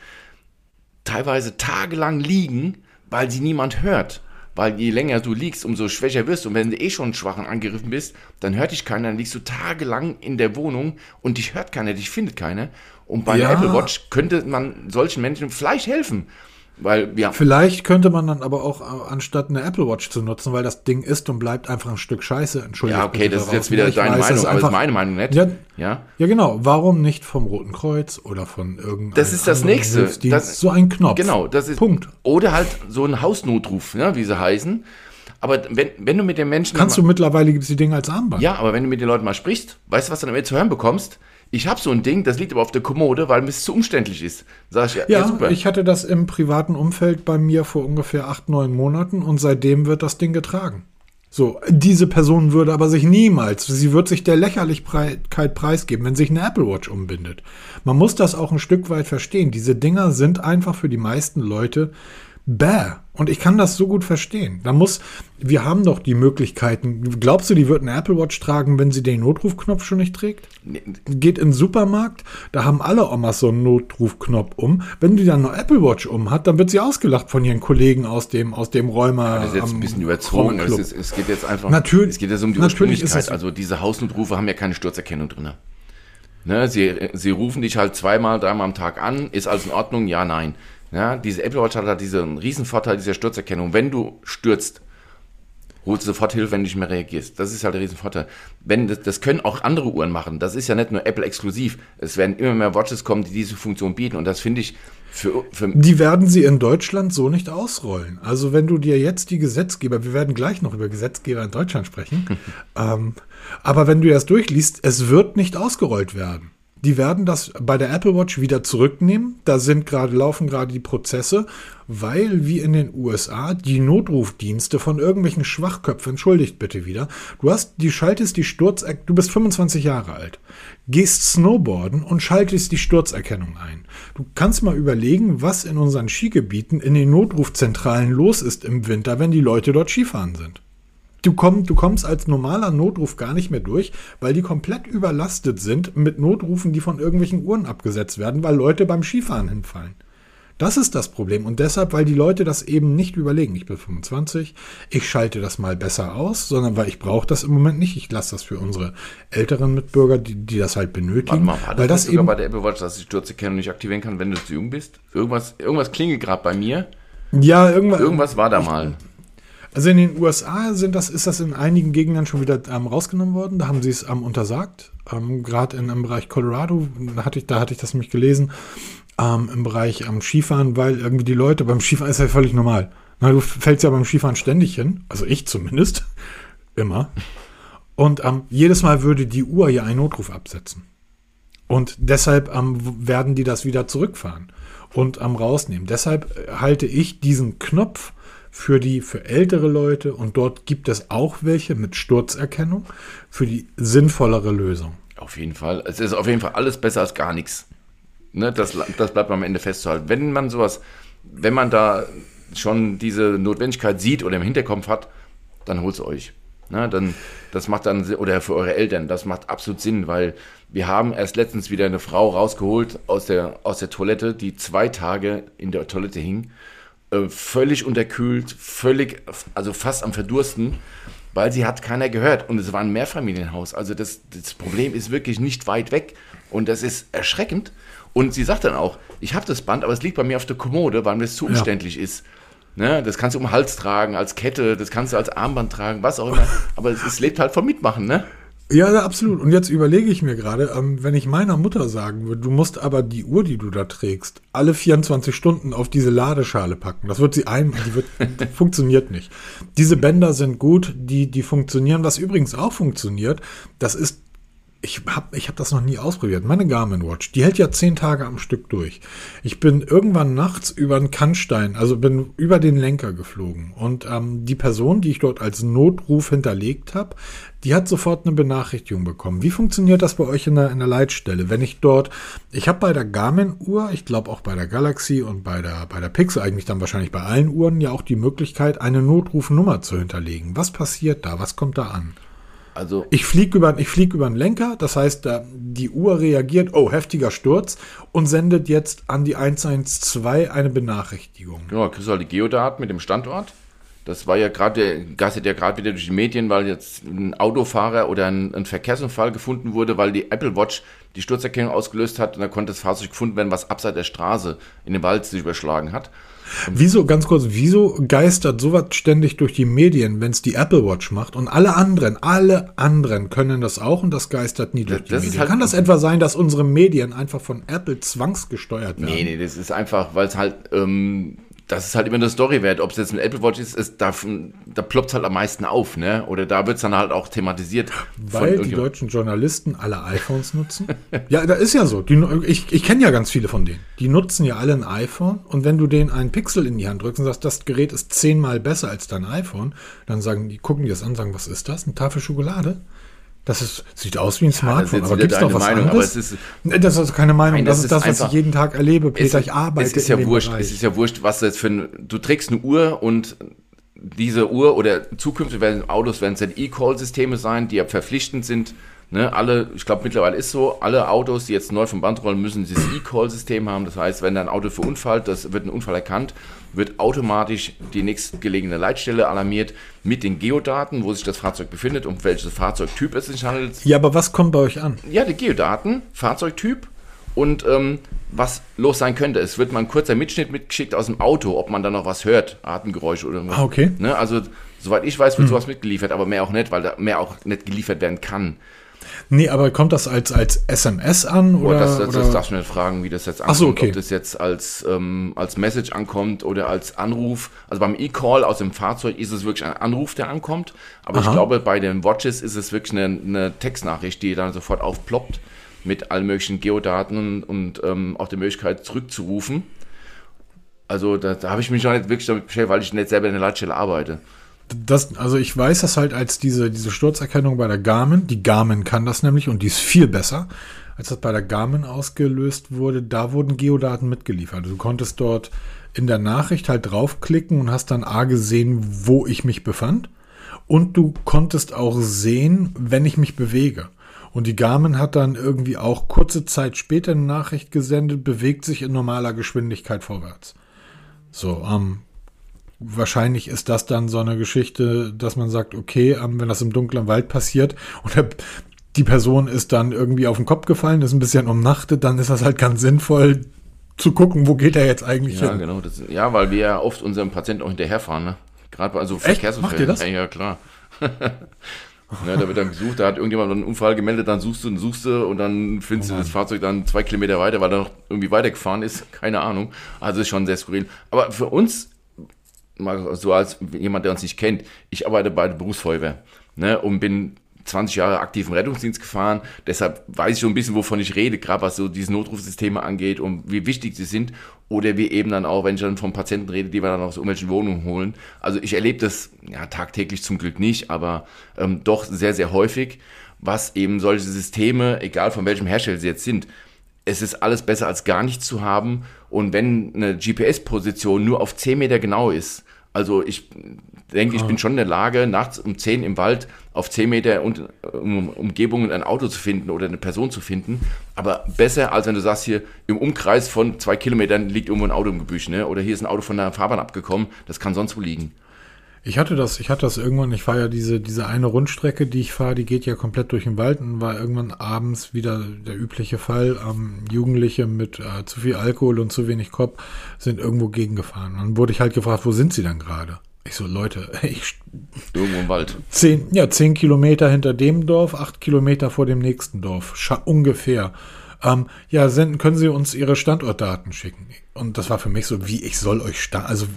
teilweise tagelang liegen, weil sie niemand hört. Weil je länger du liegst, umso schwächer wirst du. Und wenn du eh schon schwach und angegriffen bist, dann hört dich keiner, dann liegst du tagelang in der Wohnung und dich hört keiner, dich findet keiner. Und bei ja. der Apple Watch könnte man solchen Menschen vielleicht helfen Weil wir Vielleicht könnte man dann aber auch, äh, anstatt eine Apple Watch zu nutzen, weil das Ding ist und bleibt einfach ein Stück Scheiße. Entschuldigung. Ja, okay, das ist jetzt wieder deine Meinung, aber das ist meine Meinung nicht. Ja, Ja. ja, genau. Warum nicht vom Roten Kreuz oder von irgendeinem Das ist das Nächste. Das- so ein Knopf. Genau, das ist. Punkt. Oder halt so ein Hausnotruf, ne, wie sie heißen. Aber wenn, wenn du mit den Menschen. Kannst du mittlerweile gibt es die Dinge als Armband. Ja, aber wenn du mit den Leuten mal sprichst, weißt du, was du damit zu hören bekommst? Ich habe so ein Ding, das liegt aber auf der Kommode, weil es zu umständlich ist. Sag ich, ja, Ja, ja, super. ich hatte das im privaten Umfeld bei mir vor ungefähr acht, neun Monaten und seitdem wird das Ding getragen. So, diese Person würde aber sich niemals, sie wird sich der Lächerlichkeit preisgeben, wenn sich eine Apple Watch umbindet. Man muss das auch ein Stück weit verstehen. Diese Dinger sind einfach für die meisten Leute bäh. Und ich kann das so gut verstehen. Da muss, wir haben doch die Möglichkeiten. Glaubst du, die wird eine Apple Watch tragen, wenn sie den Notrufknopf schon nicht trägt? geht in den Supermarkt, da haben alle Omas so einen Notrufknopf um. Wenn die dann eine Apple Watch um hat, dann wird sie ausgelacht von ihren Kollegen aus dem, aus dem Räumer. Das ist jetzt ein am bisschen überzogen. Es, ist, es geht jetzt einfach. Natürlich- Es geht jetzt um die Ursprünglichkeit. Also diese Hausnotrufe haben ja keine Sturzerkennung drin. Ne, sie, sie rufen dich halt zweimal, dreimal am Tag an. Ist alles in Ordnung? Ja, nein. Ja, diese Apple Watch hat halt diesen riesen Vorteil dieser Sturzerkennung. Wenn du stürzt, holst du sofort Hilfe, wenn du nicht mehr reagierst. Das ist halt der Riesenvorteil. Wenn das, das können auch andere Uhren machen. Das ist ja nicht nur Apple exklusiv. Es werden immer mehr Watches kommen, die diese Funktion bieten. Und das finde ich für, für Die werden sie in Deutschland so nicht ausrollen. Also wenn du dir jetzt die Gesetzgeber, wir werden gleich noch über Gesetzgeber in Deutschland sprechen, <laughs> ähm, aber wenn du das durchliest, es wird nicht ausgerollt werden. Die werden das bei der Apple Watch wieder zurücknehmen. Da sind gerade, laufen gerade die Prozesse, weil wie in den USA die Notrufdienste von irgendwelchen Schwachköpfen, entschuldigt bitte wieder, du hast, die schaltest die Sturz, du bist 25 Jahre alt, gehst Snowboarden und schaltest die Sturzerkennung ein. Du kannst mal überlegen, was in unseren Skigebieten in den Notrufzentralen los ist im Winter, wenn die Leute dort Skifahren sind. Du, komm, du kommst als normaler Notruf gar nicht mehr durch, weil die komplett überlastet sind mit Notrufen, die von irgendwelchen Uhren abgesetzt werden, weil Leute beim Skifahren hinfallen. Das ist das Problem. Und deshalb, weil die Leute das eben nicht überlegen. Ich bin 25, ich schalte das mal besser aus, sondern weil ich brauche das im Moment nicht. Ich lasse das für unsere älteren Mitbürger, die, die das halt Warte benötigen. mal, war weil das, das sogar eben, bei der Apple Watch, dass die Sturzerkennung nicht aktivieren kann, wenn du zu jung bist? Irgendwas, irgendwas klingelt gerade bei mir. ja, irgendwann, Irgendwas war da mal. Also in den USA sind das, ist das in einigen Gegenden schon wieder ähm, rausgenommen worden. Da haben sie es ähm, untersagt. Ähm, Gerade im Bereich Colorado da hatte ich, da hatte ich das nämlich gelesen. Ähm, Im Bereich ähm, Skifahren, weil irgendwie die Leute beim Skifahren ist ja völlig normal. Na, du fällst ja beim Skifahren ständig hin. Also ich zumindest. <laughs> Immer. Und ähm, jedes Mal würde die Uhr ja einen Notruf absetzen. Und deshalb ähm, werden die das wieder zurückfahren und ähm, rausnehmen. Deshalb äh, halte ich diesen Knopf für die für ältere Leute und dort gibt es auch welche mit Sturzerkennung für die sinnvollere Lösung. Auf jeden Fall. Es ist auf jeden Fall alles besser als gar nichts. Ne, das, das bleibt am Ende festzuhalten. Wenn man sowas, wenn man da schon diese Notwendigkeit sieht oder im Hinterkopf hat, dann holt es euch. Ne, dann, das macht dann, oder für eure Eltern, das macht absolut Sinn, weil wir haben erst letztens wieder eine Frau rausgeholt aus der, aus der Toilette, die zwei Tage in der Toilette hing, äh, völlig unterkühlt, völlig, also fast am Verdursten, weil sie hat keiner gehört. Und es war ein Mehrfamilienhaus. Also das, das Problem ist wirklich nicht weit weg. Und das ist erschreckend. Und sie sagt dann auch, ich habe das Band, aber es liegt bei mir auf der Kommode, weil mir das zu umständlich ist. Ne, das kannst du um den Hals tragen, als Kette, das kannst du als Armband tragen, was auch immer. <laughs> Aber es, es lebt halt vom Mitmachen, ne? Ja, absolut. Und jetzt überlege ich mir gerade, ähm, wenn ich meiner Mutter sagen würde, du musst aber die Uhr, die du da trägst, alle 24 Stunden auf diese Ladeschale packen. Das wird sie ein, die wird, <laughs> funktioniert nicht. Diese Bänder sind gut, die, die funktionieren. Was übrigens auch funktioniert, das ist ich habe ich hab das noch nie ausprobiert. Meine Garmin Watch, die hält ja zehn Tage am Stück durch. Ich bin irgendwann nachts über einen Kannstein, also bin über den Lenker geflogen. Und ähm, die Person, die ich dort als Notruf hinterlegt habe, die hat sofort eine Benachrichtigung bekommen. Wie funktioniert das bei euch in der, in der Leitstelle? Wenn ich dort, ich habe bei der Garmin-Uhr, ich glaube auch bei der Galaxy und bei der, bei der Pixel, eigentlich dann wahrscheinlich bei allen Uhren, ja auch die Möglichkeit, eine Notrufnummer zu hinterlegen. Was passiert da? Was kommt da an? Also Ich fliege über, ich flieg über einen Lenker, das heißt, die Uhr reagiert, oh, heftiger Sturz, und sendet jetzt an die 112 eine Benachrichtigung. Genau, kriegst du halt die Geodaten mit dem Standort. Das war ja gerade, gastet ja gerade wieder durch die Medien, weil jetzt ein Autofahrer oder ein, ein, Verkehrsunfall gefunden wurde, weil die Apple Watch die Sturzerkennung ausgelöst hat und da konnte das Fahrzeug gefunden werden, was abseits der Straße in den Wald sich überschlagen hat. Wieso, ganz kurz, wieso geistert sowas ständig durch die Medien, wenn es die Apple Watch macht und alle anderen, alle anderen können das auch und das geistert nie durch das die Medien? Halt Kann das etwa sein, dass unsere Medien einfach von Apple zwangsgesteuert werden? Nee, nee, das ist einfach, weil es halt ähm, das ist halt immer eine Story wert. Ob es jetzt ein Apple Watch ist, ist da, da ploppt es halt am meisten auf, ne? Oder da wird es dann halt auch thematisiert. Weil die deutschen Journalisten alle iPhones nutzen? <laughs> ja, da ist ja so. Die, ich ich kenne ja ganz viele von denen. Die nutzen ja alle ein iPhone und wenn du denen einen Pixel in die Hand drückst und sagst, das Gerät ist zehnmal besser als dein iPhone, dann sagen die, gucken die das an, sagen, was ist das? Eine Tafel Schokolade? Das ist, sieht aus wie ein Smartphone, ja, aber gibt es doch was Meinung, anderes? Ist, das ist also keine Meinung, nein, das, das, ist das, was einfach, ich jeden Tag erlebe, Peter, ich arbeite es ist ja wurscht, Bereich. Es ist ja wurscht, was du jetzt für ein, du trägst eine Uhr und diese Uhr oder zukünftig werden Autos, werden es E-Call-Systeme sein, die ja verpflichtend sind, Ne, alle, ich glaube mittlerweile ist so, alle Autos, die jetzt neu vom Band rollen, müssen dieses E-Call-System haben. Das heißt, wenn ein Auto verunfallt, das wird ein Unfall erkannt, wird automatisch die nächstgelegene Leitstelle alarmiert mit den Geodaten, wo sich das Fahrzeug befindet und welches Fahrzeugtyp es sich handelt. Ja, aber was kommt bei euch an? Ja, die Geodaten, Fahrzeugtyp und ähm, was los sein könnte. Es wird mal ein kurzer Mitschnitt mitgeschickt aus dem Auto, ob man da noch was hört, Atemgeräusche oder irgendwas. Ah, okay. Ne, also, soweit ich weiß, wird hm. sowas mitgeliefert, aber mehr auch nicht, weil da mehr auch nicht geliefert werden kann. Nee, aber kommt das als, als SMS an? Oder, oh, das, das, oder? das darfst du nicht fragen, wie das jetzt ankommt. So, okay. Ob das jetzt als, ähm, als Message ankommt oder als Anruf. Also beim E-Call aus dem Fahrzeug ist es wirklich ein Anruf, der ankommt. Aber Aha. ich glaube, bei den Watches ist es wirklich eine, eine Textnachricht, die dann sofort aufploppt mit allen möglichen Geodaten und ähm, auch der Möglichkeit zurückzurufen. Also da, da habe ich mich noch nicht wirklich damit beschäftigt, weil ich nicht selber in der Leitstelle arbeite. Das, also ich weiß das halt als diese, diese Sturzerkennung bei der Garmin. Die Garmin kann das nämlich und die ist viel besser. Als das bei der Garmin ausgelöst wurde, da wurden Geodaten mitgeliefert. Du konntest dort in der Nachricht halt draufklicken und hast dann A gesehen, wo ich mich befand. Und du konntest auch sehen, wenn ich mich bewege. Und die Garmin hat dann irgendwie auch kurze Zeit später eine Nachricht gesendet, bewegt sich in normaler Geschwindigkeit vorwärts. So, ähm, wahrscheinlich ist das dann so eine Geschichte, dass man sagt, okay, ähm, wenn das im dunklen Wald passiert und die Person ist dann irgendwie auf den Kopf gefallen, ist ein bisschen umnachtet, dann ist das halt ganz sinnvoll zu gucken, wo geht er jetzt eigentlich ja, hin. Genau, das, ja, weil wir ja oft unserem Patienten auch hinterherfahren, ne? Gerade bei also Verkehrsunfällen. Ja, ja, klar. Ja, <laughs> da wird dann gesucht, da hat irgendjemand einen Unfall gemeldet, dann suchst du und suchst du und dann findest oh du das Fahrzeug dann zwei Kilometer weiter, weil er noch irgendwie weitergefahren ist. Keine Ahnung. Also ist schon sehr skurril. Aber für uns mal so als jemand, der uns nicht kennt, ich arbeite bei der Berufsfeuerwehr ne, und bin 20 Jahre aktiv im Rettungsdienst gefahren. Deshalb weiß ich schon ein bisschen, wovon ich rede, gerade was so diese Notrufsysteme angeht und wie wichtig sie sind. Oder wie eben dann auch, wenn ich dann vom Patienten rede, die wir dann aus irgendwelchen Wohnungen holen. Also ich erlebe das ja tagtäglich zum Glück nicht, aber ähm, doch sehr, sehr häufig, was eben solche Systeme, egal von welchem Hersteller sie jetzt sind, es ist alles besser als gar nichts zu haben. Und wenn eine GPS-Position nur auf 10 Meter genau ist, also ich denke, ich bin schon in der Lage, nachts um 10 im Wald auf 10 Meter und, um Umgebungen ein Auto zu finden oder eine Person zu finden. Aber besser, als wenn du sagst, hier im Umkreis von zwei Kilometern liegt irgendwo ein Auto im Gebüsch, ne? Oder hier ist ein Auto von der Fahrbahn abgekommen. Das kann sonst wo liegen. Ich hatte das, ich hatte das irgendwann, ich fahre ja diese, diese eine Rundstrecke, die ich fahre, die geht ja komplett durch den Wald und war irgendwann abends wieder der übliche Fall. Ähm, Jugendliche mit äh, zu viel Alkohol und zu wenig Kopf sind irgendwo gegengefahren. Dann wurde ich halt gefragt, wo sind sie dann gerade? Ich so, Leute, <laughs> ich. Irgendwo im Wald. Zehn, ja, zehn Kilometer hinter dem Dorf, acht Kilometer vor dem nächsten Dorf. Scha ungefähr. Ähm, ja, senden, können Sie uns Ihre Standortdaten schicken? Und das war für mich so, wie ich soll euch sta also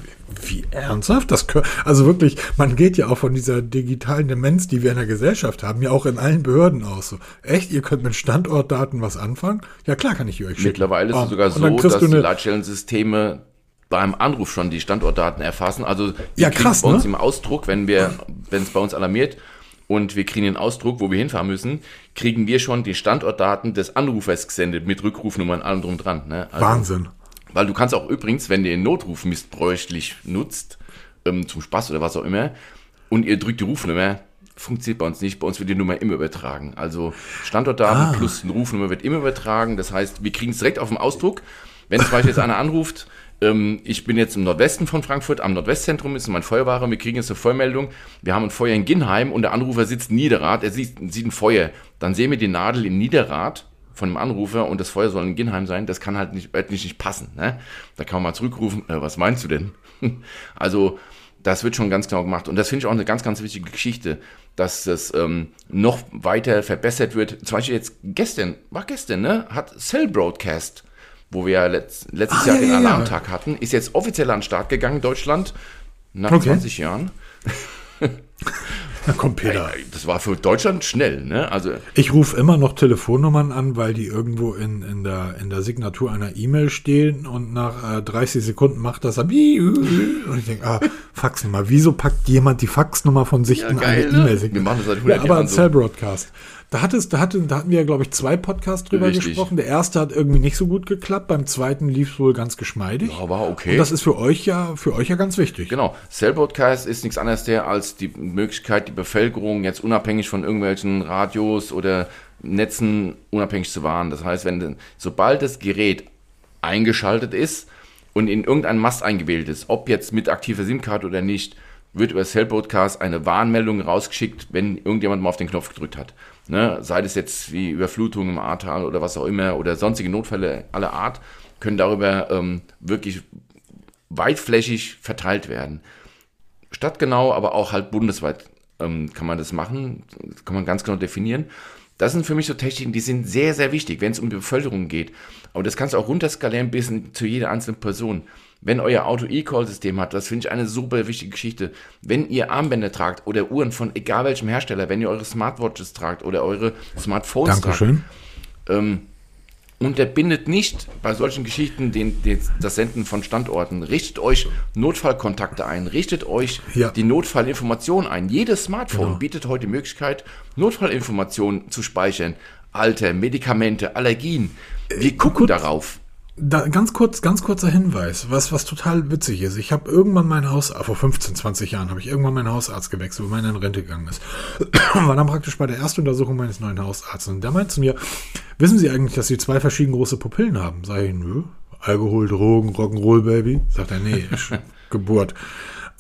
wie ernsthaft das also wirklich, man geht ja auch von dieser digitalen Demenz, die wir in der Gesellschaft haben, ja auch in allen Behörden aus. So, echt, ihr könnt mit Standortdaten was anfangen? Ja klar, kann ich euch schicken. Mittlerweile ist es um, sogar so, dass die Leitstellensysteme beim Anruf schon die Standortdaten erfassen. Also ja, krass, bei uns ne? im Ausdruck, wenn wir, wenn es bei uns alarmiert, und wir kriegen den Ausdruck, wo wir hinfahren müssen, kriegen wir schon die Standortdaten des Anrufers gesendet mit Rückrufnummern allem drum dran. Ne? Also, Wahnsinn. Weil du kannst auch übrigens, wenn ihr den Notruf missbräuchlich nutzt, ähm, zum Spaß oder was auch immer, und ihr drückt die Rufnummer, funktioniert bei uns nicht. Bei uns wird die Nummer immer übertragen. Also Standortdaten ah. plus eine Rufnummer wird immer übertragen. Das heißt, wir kriegen es direkt auf dem Ausdruck. Wenn zum Beispiel jetzt einer anruft, ähm, ich bin jetzt im Nordwesten von Frankfurt, am Nordwestzentrum ist mein Feuerwahrer, wir kriegen jetzt eine Feuermeldung, wir haben ein Feuer in Ginheim und der Anrufer sitzt in Niederrad, er sieht, sieht ein Feuer. Dann sehen wir die Nadel in Niederrad von dem Anrufer und das Feuer soll in Ginheim sein, das kann halt nicht, örtlich nicht passen. Ne? Da kann man mal zurückrufen, äh, was meinst du denn? <laughs> also das wird schon ganz genau gemacht und das finde ich auch eine ganz, ganz wichtige Geschichte, dass das ähm, noch weiter verbessert wird. Zum Beispiel jetzt gestern, war gestern, ne, hat Cell Broadcast wo wir letzt, letztes ah, Jahr ja, den Alarmtag ja. hatten, ist jetzt offiziell an den Start gegangen in Deutschland nach okay. 20 Jahren. Da kommt Peter. Das war für Deutschland schnell, ne? Also ich rufe immer noch Telefonnummern an, weil die irgendwo in, in, der, in der Signatur einer E-Mail stehen und nach äh, 30 Sekunden macht das und ich denke, ah, mal. Wieso packt jemand die Faxnummer von sich ja, in geil, eine E-Mail? Ne? Wir machen das seit 100 ja, aber ein Cell Broadcast. Da, hattest, da, hatten, da hatten wir ja, glaube ich, zwei Podcasts drüber Richtig. gesprochen. Der erste hat irgendwie nicht so gut geklappt, beim zweiten lief es wohl ganz geschmeidig. Ja, war okay. Und das ist für euch ja, für euch ja ganz wichtig. Genau. Cell Broadcast ist nichts anderes der als die Möglichkeit, die Bevölkerung jetzt unabhängig von irgendwelchen Radios oder Netzen unabhängig zu wahren. Das heißt, wenn sobald das Gerät eingeschaltet ist und in irgendeinen Mast eingewählt ist, ob jetzt mit aktiver SIM-Karte oder nicht, wird über Cell Broadcast eine Warnmeldung rausgeschickt, wenn irgendjemand mal auf den Knopf gedrückt hat. Ne? Sei es jetzt wie Überflutung im Ahrtal oder was auch immer oder sonstige Notfälle aller Art, können darüber ähm, wirklich weitflächig verteilt werden. Stadtgenau, aber auch halt bundesweit ähm, kann man das machen, kann man ganz genau definieren. Das sind für mich so Techniken, die sind sehr, sehr wichtig, wenn es um die Bevölkerung geht. Aber das kannst du auch runterskalieren bis zu jeder einzelnen Person. Wenn euer Auto E-Call-System hat, das finde ich eine super wichtige Geschichte. Wenn ihr Armbänder tragt oder Uhren von egal welchem Hersteller, wenn ihr eure Smartwatches tragt oder eure Smartphones Dankeschön. tragt, ähm, unterbindet nicht bei solchen Geschichten den, den, das Senden von Standorten. Richtet euch Notfallkontakte ein, richtet euch ja. die Notfallinformation ein. Jedes Smartphone genau. bietet heute die Möglichkeit, Notfallinformationen zu speichern. Alter, Medikamente, Allergien. Wir gucken Gut. darauf. Da, ganz kurz, ganz kurzer Hinweis, was, was total witzig ist. Ich habe irgendwann meinen Hausarzt, vor 15, 20 Jahren habe ich irgendwann meinen Hausarzt gewechselt, weil meiner in Rente gegangen ist. <clears throat> War dann praktisch bei der ersten Untersuchung meines neuen Hausarztes. Und der meinte zu mir, wissen Sie eigentlich, dass Sie zwei verschiedene große Pupillen haben? Sag ich, nö. Alkohol, Drogen, Rock'n'Roll, Baby? Sagt er, nee, <laughs> Geburt.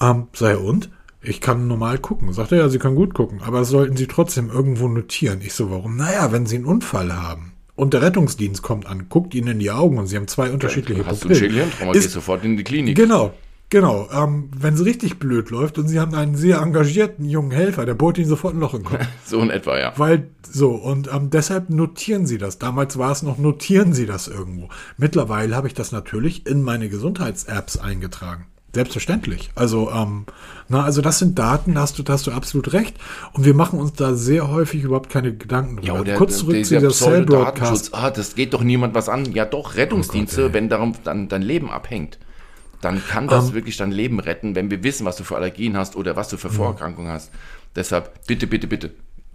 Ähm, sei er, und? Ich kann normal gucken. Sagt er, ja, Sie können gut gucken, aber das sollten Sie trotzdem irgendwo notieren. Ich so, warum? Naja, wenn Sie einen Unfall haben und der Rettungsdienst kommt an, guckt ihnen in die Augen und sie haben zwei unterschiedliche Hast Pupillen. du einen Schädelhirntrauma, gehst sofort in die Klinik. Genau, genau. Ähm, wenn es richtig blöd läuft und sie haben einen sehr engagierten jungen Helfer, der bohrt ihnen sofort ein Loch in den Kopf. <laughs> so in etwa, ja. Weil, so, und ähm, deshalb notieren sie das. Damals war es noch, notieren sie das irgendwo. Mittlerweile habe ich das natürlich in meine Gesundheits-Apps eingetragen. Selbstverständlich. Also, ähm, na, also das sind Daten, da hast du, da hast du absolut recht. Und wir machen uns da sehr häufig überhaupt keine Gedanken drüber. Ja, oder Kurz zurück der, zu der Cell Broadcast. Ah, das geht doch niemand was an. Ja, doch, Rettungsdienste, oh Gott, wenn darum dann dein Leben abhängt. Dann kann das um, ähm. wirklich dein Leben retten, wenn wir wissen, was du für Allergien hast oder was du für Vorerkrankungen hast. Deshalb, bitte, bitte, bitte.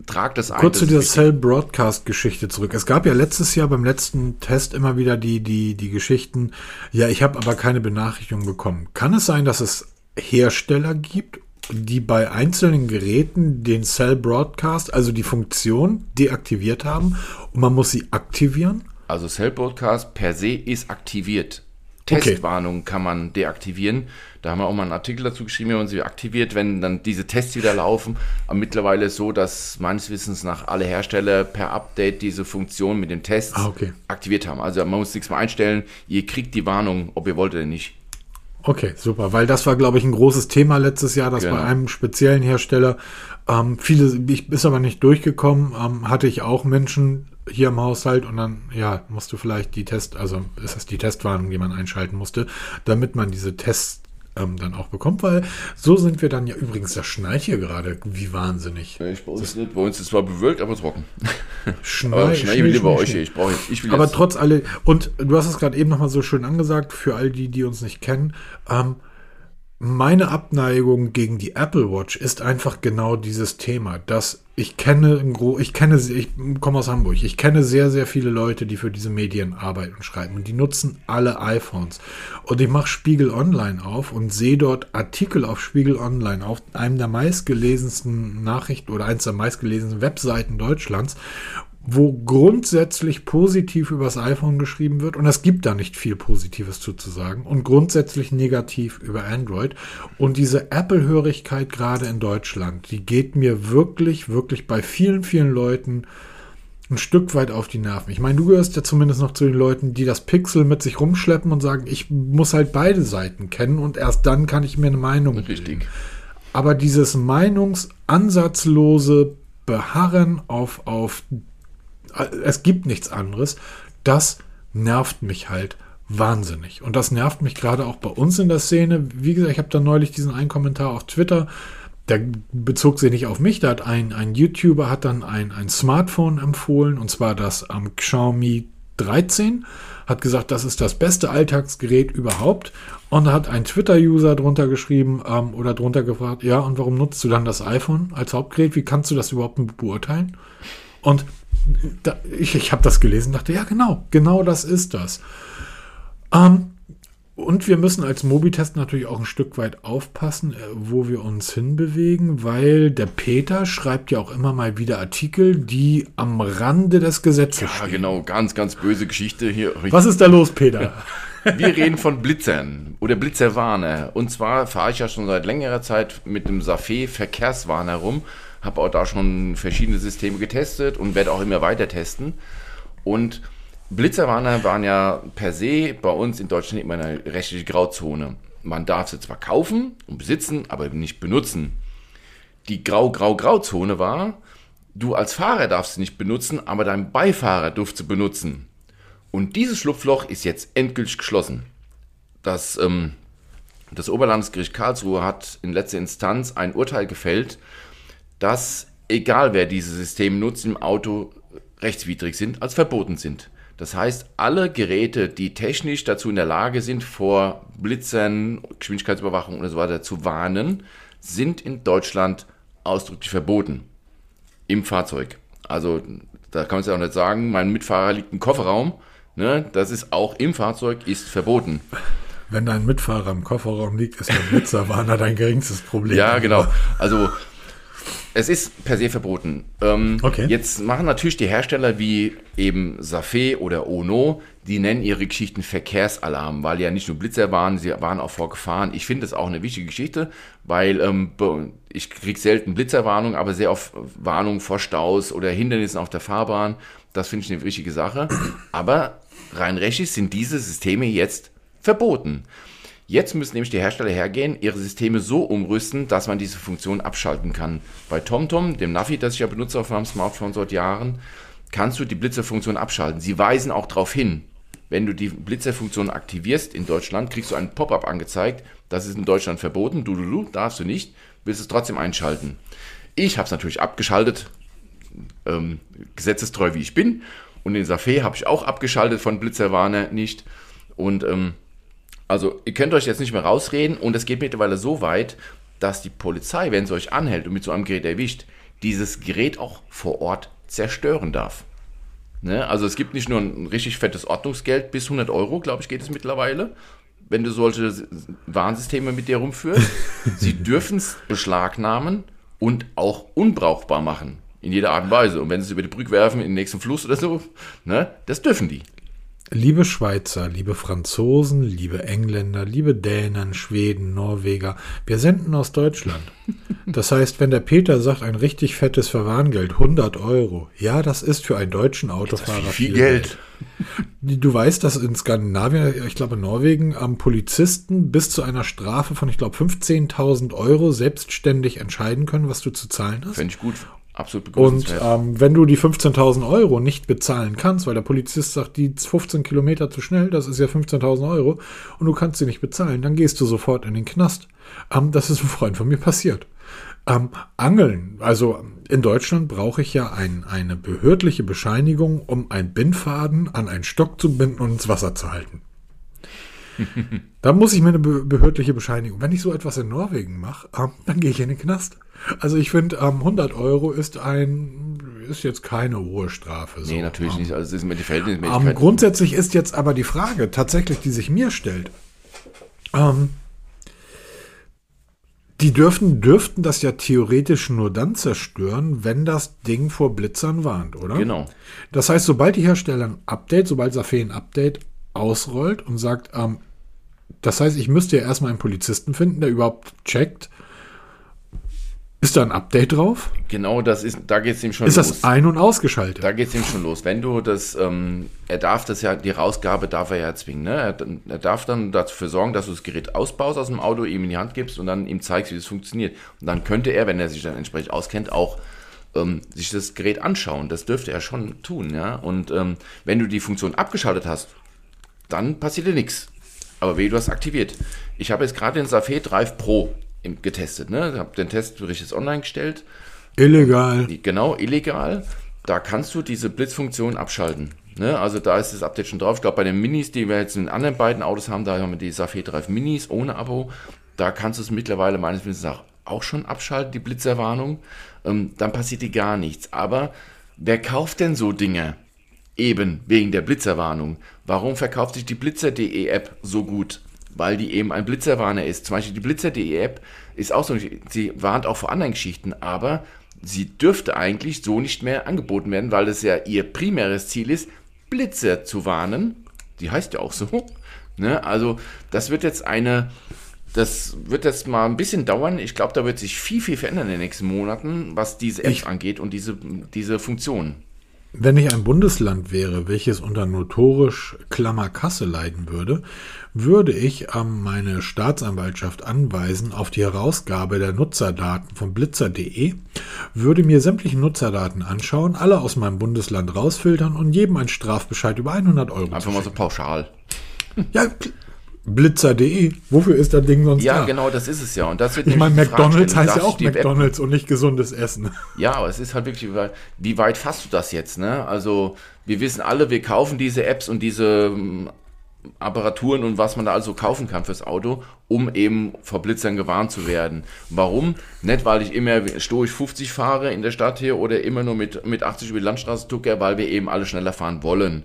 Trag das ein. Kurz zu dieser Cell Broadcast Geschichte zurück. Es gab ja letztes Jahr beim letzten Test immer wieder die, die, die Geschichten. Ja, ich habe aber keine Benachrichtigung bekommen. Kann es sein, dass es Hersteller gibt, die bei einzelnen Geräten den Cell Broadcast, also die Funktion, deaktiviert haben und man muss sie aktivieren? Also Cell Broadcast per se ist aktiviert. Testwarnung okay. kann man deaktivieren. Da haben wir auch mal einen Artikel dazu geschrieben, wie man sie aktiviert, wenn dann diese Tests wieder laufen. Aber mittlerweile ist so, dass meines Wissens nach alle Hersteller per Update diese Funktion mit dem Test ah, okay. aktiviert haben. Also man muss nichts mehr einstellen. Ihr kriegt die Warnung, ob ihr wollt oder nicht. Okay, super, weil das war, glaube ich, ein großes Thema letztes Jahr, dass genau. bei einem speziellen Hersteller ähm, viele, ich ist aber nicht durchgekommen, ähm, hatte ich auch Menschen hier im Haushalt und dann, ja, musst du vielleicht die Test, also ist das die Testwarnung, die man einschalten musste, damit man diese Tests ähm, dann auch bekommt, weil so sind wir dann ja übrigens, das schneit hier gerade wie wahnsinnig. Ja, ich bei uns nicht, bei uns ist zwar bewölkt, aber trocken. <laughs> Schnei, aber Schnee, Schnee, lieber euch, ich brauche ich will Aber trotz alle, und du hast es gerade eben nochmal so schön angesagt, für all die, die uns nicht kennen, ähm, meine Abneigung gegen die Apple Watch ist einfach genau dieses Thema, dass ich kenne, ich kenne, ich komme aus Hamburg, ich kenne sehr, sehr viele Leute, die für diese Medien arbeiten und schreiben. Und die nutzen alle iPhones. Und ich mache Spiegel Online auf und sehe dort Artikel auf Spiegel Online, auf einem der meistgelesensten Nachrichten oder eins der meistgelesensten Webseiten Deutschlands, wo grundsätzlich positiv über das iPhone geschrieben wird und es gibt da nicht viel Positives zu, zu sagen und grundsätzlich negativ über Android und diese Apple-Hörigkeit gerade in Deutschland, die geht mir wirklich, wirklich bei vielen, vielen Leuten ein Stück weit auf die Nerven. Ich meine, du gehörst ja zumindest noch zu den Leuten, die das Pixel mit sich rumschleppen und sagen, ich muss halt beide Seiten kennen und erst dann kann ich mir eine Meinung Richtig. bilden. Aber dieses meinungsansatzlose Beharren auf, auf es gibt nichts anderes, das nervt mich halt wahnsinnig. Und das nervt mich gerade auch bei uns in der Szene. Wie gesagt, ich habe da neulich diesen einen Kommentar auf Twitter, der bezog sich nicht auf mich, da hat ein, ein YouTuber hat dann ein, ein Smartphone empfohlen, und zwar das am Xiaomi 13, hat gesagt, das ist das beste Alltagsgerät überhaupt. Und da hat ein Twitter-User drunter geschrieben ähm, oder drunter gefragt, ja, und warum nutzt du dann das iPhone als Hauptgerät? Wie kannst du das überhaupt beurteilen? Und da, ich, ich habe das gelesen und dachte, ja, genau, genau das ist das. Ähm, und wir müssen als Mobitest natürlich auch ein Stück weit aufpassen, äh, wo wir uns hinbewegen, weil der Peter schreibt ja auch immer mal wieder Artikel, die am Rande des Gesetzes Ja, stehen. genau, ganz, ganz böse Geschichte hier. Was ist da los, Peter? Wir reden von Blitzern oder Blitzerwarner. Und zwar fahre ich ja schon seit längerer Zeit mit dem Safé Verkehrswarner rum, habe auch da schon verschiedene Systeme getestet und werde auch immer weiter testen. Und Blitzerwarner waren ja per se bei uns in Deutschland immer eine rechtliche Grauzone. Man darf sie zwar kaufen und besitzen, aber nicht benutzen. Die Grau-Grau-Grauzone war, du als Fahrer darfst sie nicht benutzen, aber dein Beifahrer durfte sie benutzen. Und dieses Schlupfloch ist jetzt endgültig geschlossen. Das, ähm, das Oberlandesgericht Karlsruhe hat in letzter Instanz ein Urteil gefällt, dass egal wer diese Systeme nutzt im Auto rechtswidrig sind, als verboten sind. Das heißt, alle Geräte, die technisch dazu in der Lage sind, vor Blitzern, Geschwindigkeitsüberwachung und so weiter zu warnen, sind in Deutschland ausdrücklich verboten im Fahrzeug. Also da kann man es ja auch nicht sagen, mein Mitfahrer liegt im Kofferraum. Ne? Das ist auch im Fahrzeug, ist verboten. Wenn dein Mitfahrer im Kofferraum liegt, ist der Blitzerwarner dein geringstes Problem. Ja, genau. Also es ist per se verboten. Ähm, Okay. Jetzt machen natürlich die Hersteller wie eben Safé oder Ono, die nennen ihre Geschichten Verkehrsalarm, weil ja nicht nur Blitzer waren, sie waren auch vor Gefahren. Ich finde das auch eine wichtige Geschichte, weil ähm, ich kriege selten Blitzerwarnung, aber sehr oft Warnung vor Staus oder Hindernissen auf der Fahrbahn. Das finde ich eine wichtige Sache. Aber rein rechtlich sind diese Systeme jetzt verboten. Jetzt müssen nämlich die Hersteller hergehen, ihre Systeme so umrüsten, dass man diese Funktion abschalten kann. Bei TomTom, dem Navi, das ich ja benutze auf meinem Smartphone seit Jahren, kannst du die Blitzerfunktion abschalten. Sie weisen auch darauf hin, wenn du die Blitzerfunktion aktivierst in Deutschland, kriegst du ein Pop-up angezeigt. Das ist in Deutschland verboten. Du, du, du, darfst du nicht. Willst es trotzdem einschalten. Ich habe es natürlich abgeschaltet, ähm, gesetzestreu wie ich bin. Und den Safé habe ich auch abgeschaltet von Blitzerwarner nicht. Und ähm, also ihr könnt euch jetzt nicht mehr rausreden und es geht mittlerweile so weit, dass die Polizei, wenn sie euch anhält und mit so einem Gerät erwischt, dieses Gerät auch vor Ort zerstören darf. Ne? Also es gibt nicht nur ein richtig fettes Ordnungsgeld, bis 100 Euro, glaube ich, geht es mittlerweile, wenn du solche Warnsysteme mit dir rumführst. <laughs> Sie dürfen es beschlagnahmen und auch unbrauchbar machen. In jeder Art und Weise. Und wenn sie es über die Brücke werfen, in den nächsten Fluss oder so, ne, das dürfen die. Liebe Schweizer, liebe Franzosen, liebe Engländer, liebe Dänen, Schweden, Norweger, wir senden aus Deutschland. Das heißt, wenn der Peter sagt, ein richtig fettes Verwarngeld, 100 Euro, ja, das ist für einen deutschen Autofahrer Viel Geld. Du weißt, dass in Skandinavien, ich glaube in Norwegen, am Polizisten bis zu einer Strafe von, ich glaube, 15.000 Euro selbstständig entscheiden können, was du zu zahlen hast. Fände ich gut. Absolut Und begrüßenswert. ähm, wenn du die 15.000 Euro nicht bezahlen kannst, weil der Polizist sagt, die 15 Kilometer zu schnell, das ist ja 15.000 Euro, und du kannst sie nicht bezahlen, dann gehst du sofort in den Knast. Ähm, das ist einem Freund von mir passiert. Ähm, Angeln, also in Deutschland brauche ich ja ein, eine behördliche Bescheinigung, um einen Bindfaden an einen Stock zu binden und ins Wasser zu halten. <laughs> Da muss ich mir eine be behördliche Bescheinigung. Wenn ich so etwas in Norwegen mache, ähm, dann gehe ich in den Knast. Also ich finde, ähm, 100 Euro ist ein ist jetzt keine hohe Strafe. So. nee, natürlich ähm, nicht. Also es ist immer die ähm, Verhältnismäßigkeit. grundsätzlich ist jetzt aber die Frage tatsächlich, die sich mir stellt. Ähm, Die dürfen, dürften das ja theoretisch nur dann zerstören, wenn das Ding vor Blitzern warnt, oder? Genau. Das heißt, sobald die Hersteller ein Update, sobald Safé ein Update ausrollt und sagt, ähm, das heißt, ich müsste ja erstmal einen Polizisten finden, der überhaupt checkt, ist da ein Update drauf? Genau, das ist, da geht es ihm schon Ist los. das ein- und ausgeschaltet? Da geht es ihm schon los. Wenn du das, ähm, er darf das ja, die Rausgabe darf er ja zwingen. Ne? Er, er darf dann dafür sorgen, dass du das Gerät ausbaust aus dem Auto, ihm in die Hand gibst und dann ihm zeigst, wie das funktioniert. Und dann könnte er, wenn er sich dann entsprechend auskennt, auch ähm, sich das Gerät anschauen. Das dürfte er schon tun. Ja? Und ähm, wenn du die Funktion abgeschaltet hast, dann passiert dir nichts. Aber wie du hast aktiviert. Ich habe jetzt gerade den Safé Drive Pro getestet. Ne? Ich habe den Testbericht jetzt online gestellt. Illegal. Genau, illegal. Da kannst du diese Blitzfunktion abschalten. Ne? Also da ist das Update schon drauf. Ich glaube, bei den Minis, die wir jetzt in den anderen beiden Autos haben, da haben wir die Safé Drive Minis ohne Abo. Da kannst du es mittlerweile meines Wissens nach auch schon abschalten, die Blitzerwarnung. Ähm, dann passiert dir gar nichts. Aber wer kauft denn so Dinge? Eben wegen der Blitzerwarnung. Warum verkauft sich die Blitzer.de App so gut? Weil die eben ein Blitzerwarner ist. Zum Beispiel die Blitzer.de App ist auch so, sie warnt auch vor anderen Geschichten, aber sie dürfte eigentlich so nicht mehr angeboten werden, weil es ja ihr primäres Ziel ist, Blitzer zu warnen. Die heißt ja auch so. <laughs> Ne? Also das wird jetzt eine, das wird jetzt mal ein bisschen dauern. Ich glaube, da wird sich viel, viel verändern in den nächsten Monaten, was diese App Ich- angeht und diese, diese Funktion. Wenn ich ein Bundesland wäre, welches unter notorisch Klammerkasse leiden würde, würde ich ähm, meine Staatsanwaltschaft anweisen auf die Herausgabe der Nutzerdaten von blitzer.de, würde mir sämtliche Nutzerdaten anschauen, alle aus meinem Bundesland rausfiltern und jedem einen Strafbescheid über 100 Euro Einfach mal so pauschal. Ja, blitzer.de, wofür ist das Ding sonst Ja, da? genau, das ist es ja. Und das wird Ich meine, McDonalds heißt ja auch die App- McDonalds und nicht gesundes Essen. Ja, aber es ist halt wirklich, wie weit fasst du das jetzt? Ne? Also wir wissen alle, wir kaufen diese Apps und diese ähm, Apparaturen und was man da also kaufen kann fürs Auto, um eben vor Blitzern gewarnt zu werden. Warum? Nicht, weil ich immer stoisch 50 fahre in der Stadt hier oder immer nur mit, mit 80 über die Landstraße tucke, weil wir eben alle schneller fahren wollen.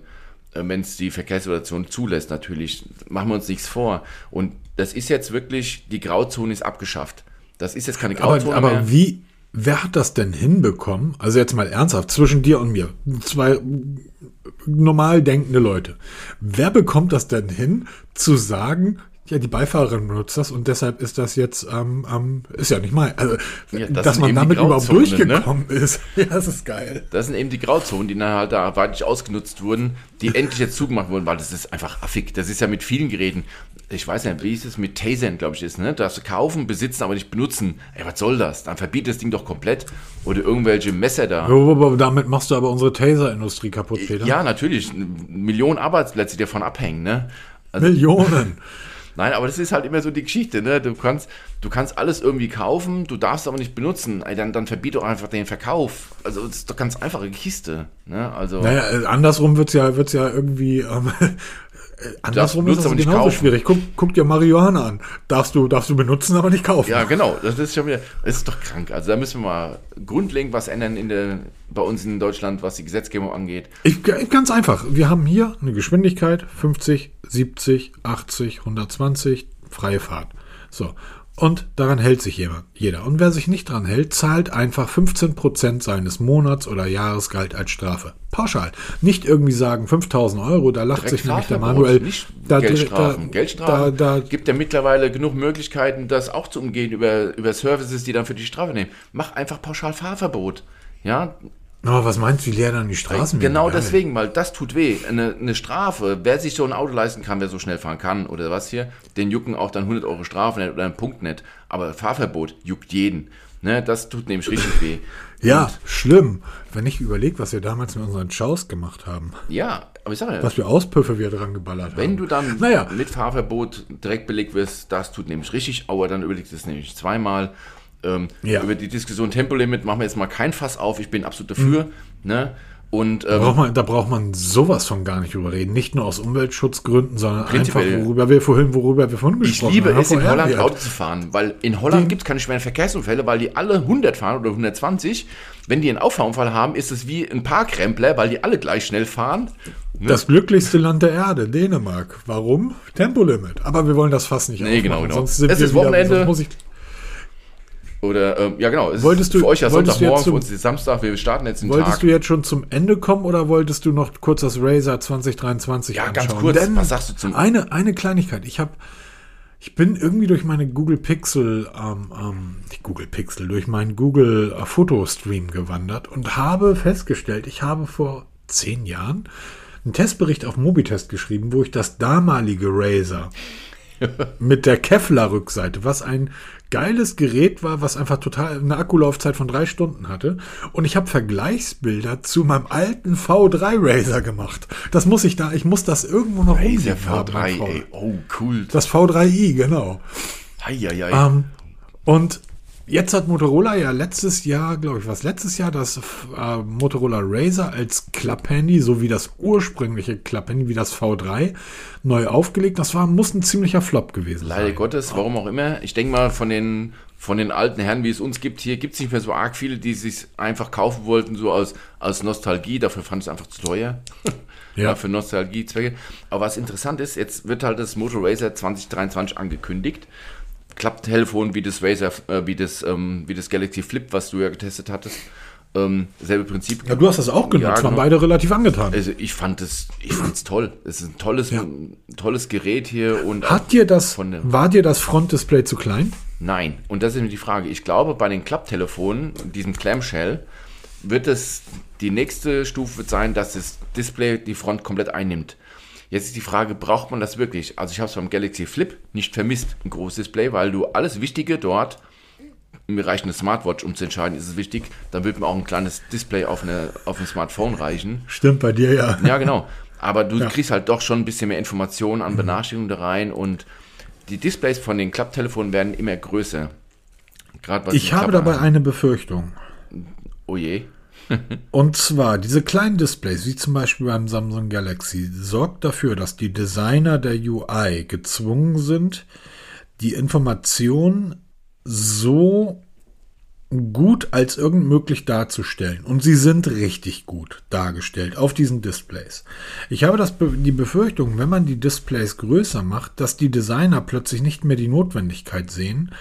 Wenn es die Verkehrssituation zulässt, natürlich. Machen wir uns nichts vor. Und das ist jetzt wirklich, die Grauzone ist abgeschafft. Das ist jetzt keine Grauzone Aber, mehr. aber wie, wer hat das denn hinbekommen? Also jetzt mal ernsthaft, zwischen dir und mir, zwei normal denkende Leute. Wer bekommt das denn hin, zu sagen, ja, die Beifahrerin benutzt das und deshalb ist das jetzt, ähm, ähm, ist ja nicht mal, also, Ja, das dass man damit überhaupt ne? durchgekommen ist. <laughs> Ja, das ist geil. Das sind eben die Grauzonen, die dann halt da weitlich ausgenutzt wurden, die endlich jetzt zugemacht wurden, weil das ist einfach affig. Das ist ja mit vielen Geräten. Ich weiß nicht, wie ist es mit Tasern, glaube ich, ist, ne? Darfst du kaufen, besitzen, aber nicht benutzen. Ey, was soll das? Dann verbiet das Ding doch komplett. Oder irgendwelche Messer da. Aber damit machst du aber unsere Taser-Industrie kaputt, Peter. Ja, natürlich. Millionen Arbeitsplätze, die davon abhängen, ne? Also, Millionen. <laughs> Nein, aber das ist halt immer so die Geschichte, ne? Du kannst, du kannst alles irgendwie kaufen, du darfst aber nicht benutzen. Ey, dann, dann verbiet doch einfach den Verkauf. Also das ist doch ganz einfache Kiste, ne? Also. Naja, äh, andersrum wird's ja, wird's ja irgendwie, <laughs> ähm, äh, andersrum ist das aber nicht kaufen. schwierig. Guck, guck dir Marihuana an. Darfst du, darfst du benutzen, aber nicht kaufen. Ja, genau. Das ist schon wieder, das ist doch krank. Also da müssen wir mal grundlegend was ändern in der, bei uns in Deutschland, was die Gesetzgebung angeht. Ich, ganz einfach. Wir haben hier eine Geschwindigkeit 50, 70, 80, 120, freie Fahrt. So. Und daran hält sich jemand, jeder. Und wer sich nicht dran hält, zahlt einfach 15% seines Monats- oder Jahresgehalt als Strafe. Pauschal. Nicht irgendwie sagen 5000 Euro, da lacht sich nämlich der Manuel. da, Geldstrafen. da- Geldstrafen Da, da, gibt ja mittlerweile genug Möglichkeiten, das auch zu umgehen über, über Services, die dann für die Strafe nehmen. Mach einfach pauschal Fahrverbot. Ja, oh, was meinst du, wie leer dann die Straßen Genau deswegen, weil das tut weh. Eine, eine Strafe, wer sich so ein Auto leisten kann, wer so schnell fahren kann oder was hier, den jucken auch dann 100 Euro Strafe nicht oder einen Punkt nicht. Aber Fahrverbot juckt jeden. Ne, das tut nämlich richtig weh. <laughs> Ja, schlimm. Wenn ich überlege, was wir damals mit unseren Chows gemacht haben. Ja, aber ich sage ja, Was für Auspüffe wir dran geballert haben. wenn du dann Naja. mit Fahrverbot direkt belegt wirst, das tut nämlich richtig Aua, dann überlegst du es nämlich zweimal. Ähm, Ja. Über die Diskussion Tempolimit machen wir jetzt mal kein Fass auf, ich bin absolut dafür. Mhm. Ne? Und Da ähm, braucht, man, da braucht man sowas von gar nicht drüber reden. Nicht nur aus Umweltschutzgründen, sondern einfach, worüber wir vorhin, worüber wir vorhin Ich gesprochen liebe haben. es, in Holland wert. Auto zu fahren, weil in Holland gibt es keine schweren Verkehrsunfälle, weil die alle 100 fahren oder 120. Wenn die einen Auffahrunfall haben, ist es wie ein Parkrempler, weil die alle gleich schnell fahren. Das glücklichste Land der Erde, Dänemark. Warum? Tempolimit. Aber wir wollen das fast nicht Nee, aufmachen, genau, genau. Sonst sind Es wir ist wieder- Wochenende. Oder, ähm, ja genau, es Wolltest ist du- für euch ja Sonntagmorgen, jetzt für uns ist Samstag, wir starten jetzt den Wolltest Tag. du jetzt schon zum Ende kommen oder wolltest du noch kurz das Razer 2023 Ja, anschauen? ganz kurz, Denn was sagst du zum- Eine, eine Kleinigkeit. Ich habe, ich bin irgendwie durch meine Google Pixel, ähm, ähm, nicht Google Pixel, durch meinen Google äh, Fotostream gewandert und habe festgestellt, ich habe vor zehn Jahren einen Testbericht auf Mobitest geschrieben, wo ich das damalige Razer <laughs> mit der Kevlar-Rückseite, was ein geiles Gerät war, was einfach total eine Akkulaufzeit von drei Stunden hatte. Und ich habe Vergleichsbilder zu meinem alten V3 Razer gemacht. Das muss ich da, ich muss das irgendwo noch Razer rumliegen haben, mein V3, V- ey, oh cool. Das V3i, genau. Eieiei. Ähm, und jetzt hat Motorola ja letztes Jahr, glaube ich, was letztes Jahr das äh, Motorola Razer als Klapphandy, so wie das ursprüngliche Klapphandy, wie das V3, neu aufgelegt. Das war, muss ein ziemlicher Flop gewesen Leider sein. Gottes, warum auch immer. Ich denke mal, von den, von den alten Herren, wie es uns gibt, hier gibt es nicht mehr so arg viele, die sich einfach kaufen wollten, so aus, aus Nostalgie. Dafür fand ich es einfach zu teuer. <laughs> Ja. für Nostalgiezwecke. Aber was interessant ist, jetzt wird halt das Moto Razer 2023 angekündigt. Klapptelefon wie das Razer, äh, wie das, ähm, wie das Galaxy Flip, was du ja getestet hattest. Ähm, selbe Prinzip. Ja, du hast das auch genutzt, Ja, waren genau. beide relativ angetan. Also ich fand es, ich fand's toll. Es ist ein tolles, ein tolles Gerät hier und Hat dir das, von der- war dir das Frontdisplay zu klein? Nein. Und das ist nämlich die Frage. Ich glaube, bei den Klapptelefonen, diesem Clamshell, wird es die nächste Stufe wird sein, dass das Display die Front komplett einnimmt. Jetzt ist die Frage, braucht man das wirklich? Also ich habe es beim Galaxy Flip nicht vermisst, ein großes Display, weil du alles Wichtige dort, mir reicht eine Smartwatch, um zu entscheiden, ist es wichtig, dann wird mir auch ein kleines Display auf, eine, auf ein Smartphone reichen. Stimmt bei dir ja. Ja, genau. Aber du Ja. Mhm. kriegst halt doch schon ein bisschen mehr Informationen an Benachrichtigungen da rein und die Displays von den Klapptelefonen werden immer größer. Gerade was Ich habe dabei an- eine Befürchtung. Oh je. Und zwar, diese kleinen Displays, wie zum Beispiel beim Samsung Galaxy, sorgt dafür, dass die Designer der UI gezwungen sind, die Information so gut als irgend möglich darzustellen. Und sie sind richtig gut dargestellt auf diesen Displays. Ich habe das, die Befürchtung, wenn man die Displays größer macht, dass die Designer plötzlich nicht mehr die Notwendigkeit sehen,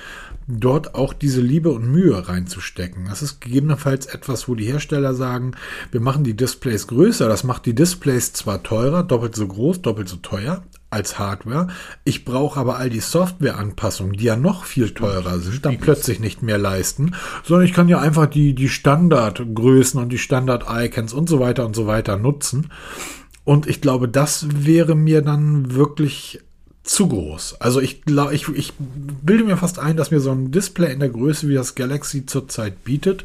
dort auch diese Liebe und Mühe reinzustecken. Das ist gegebenenfalls etwas, wo die Hersteller sagen, wir machen die Displays größer. Das macht die Displays zwar teurer, doppelt so groß, doppelt so teuer als Hardware. Ich brauche aber all die Softwareanpassungen, die ja noch viel teurer sind, dann plötzlich nicht mehr leisten, sondern ich kann ja einfach die, die Standardgrößen und die Standard-Icons und so weiter und so weiter nutzen. Und ich glaube, das wäre mir dann wirklich zu groß. Also ich ich, ich bilde mir fast ein, dass mir so ein Display in der Größe, wie das Galaxy zurzeit bietet,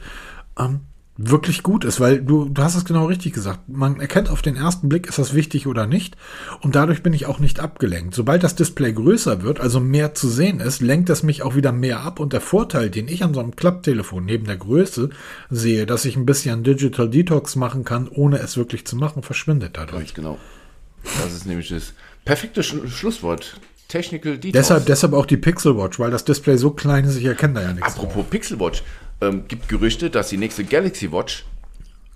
ähm, wirklich gut ist, weil du, du hast es genau richtig gesagt. Man erkennt auf den ersten Blick, ist das wichtig oder nicht. Und dadurch bin ich auch nicht abgelenkt. Sobald das Display größer wird, also mehr zu sehen ist, lenkt es mich auch wieder mehr ab. Und der Vorteil, den ich an so einem Klapptelefon neben der Größe sehe, dass ich ein bisschen Digital Detox machen kann, ohne es wirklich zu machen, verschwindet dadurch. Ganz genau. Das ist nämlich das perfekte Sch Schlusswort. Technical Detox. Deshalb, deshalb auch die Pixel Watch, weil das Display so klein ist, ich erkenne da ja nichts. Apropos Pixel Watch, ähm, gibt Gerüchte, dass die nächste Galaxy Watch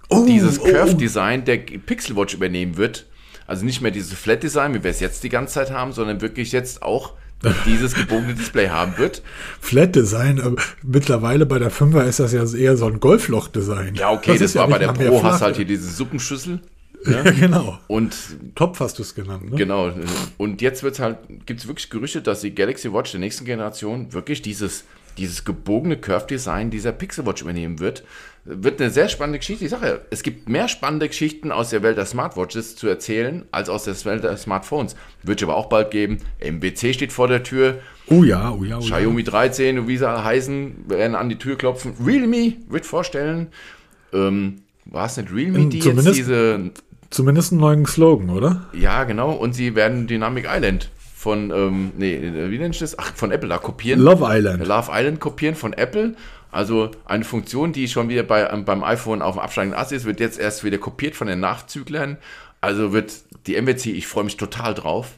Oh, dieses oh, Curve-Design der Pixel Watch übernehmen wird. Also nicht mehr dieses Flat-Design, wie wir es jetzt die ganze Zeit haben, sondern wirklich jetzt auch <laughs> dieses gebogene Display haben wird. Flat Design, aber mittlerweile bei der 5er ist das ja eher so ein Golfloch-Design. Ja, okay, das, ja war bei nicht der Pro, hast halt hier diese Suppenschüssel. Ja, <laughs> genau. Und Topf hast du es genannt, ne? Genau. Und jetzt wird's halt, gibt es wirklich Gerüchte, dass die Galaxy Watch der nächsten Generation wirklich dieses, dieses gebogene Curve-Design dieser Pixel Watch übernehmen wird. Wird eine sehr spannende Geschichte. Ich sage ja, es gibt mehr spannende Geschichten aus der Welt der Smartwatches zu erzählen, als aus der Welt der Smartphones. Wird es aber auch bald geben. MWC steht vor der Tür. Oh ja, oh ja, oh ja. Xiaomi 13 und wie sie heißen, werden an die Tür klopfen. Realme wird vorstellen. Ähm, war es nicht Realme, Ähm, die jetzt diese Zumindest einen neuen Slogan, oder? ja, genau. Und sie werden Dynamic Island von, ähm, nee, wie nennt ich das? Ach, von Apple da kopieren. Love Island. Love Island kopieren von Apple. Also eine Funktion, die schon wieder bei, ähm, beim iPhone auf dem absteigenden Ast ist, wird jetzt erst wieder kopiert von den Nachzüglern. Also wird die MWC, ich freue mich total drauf.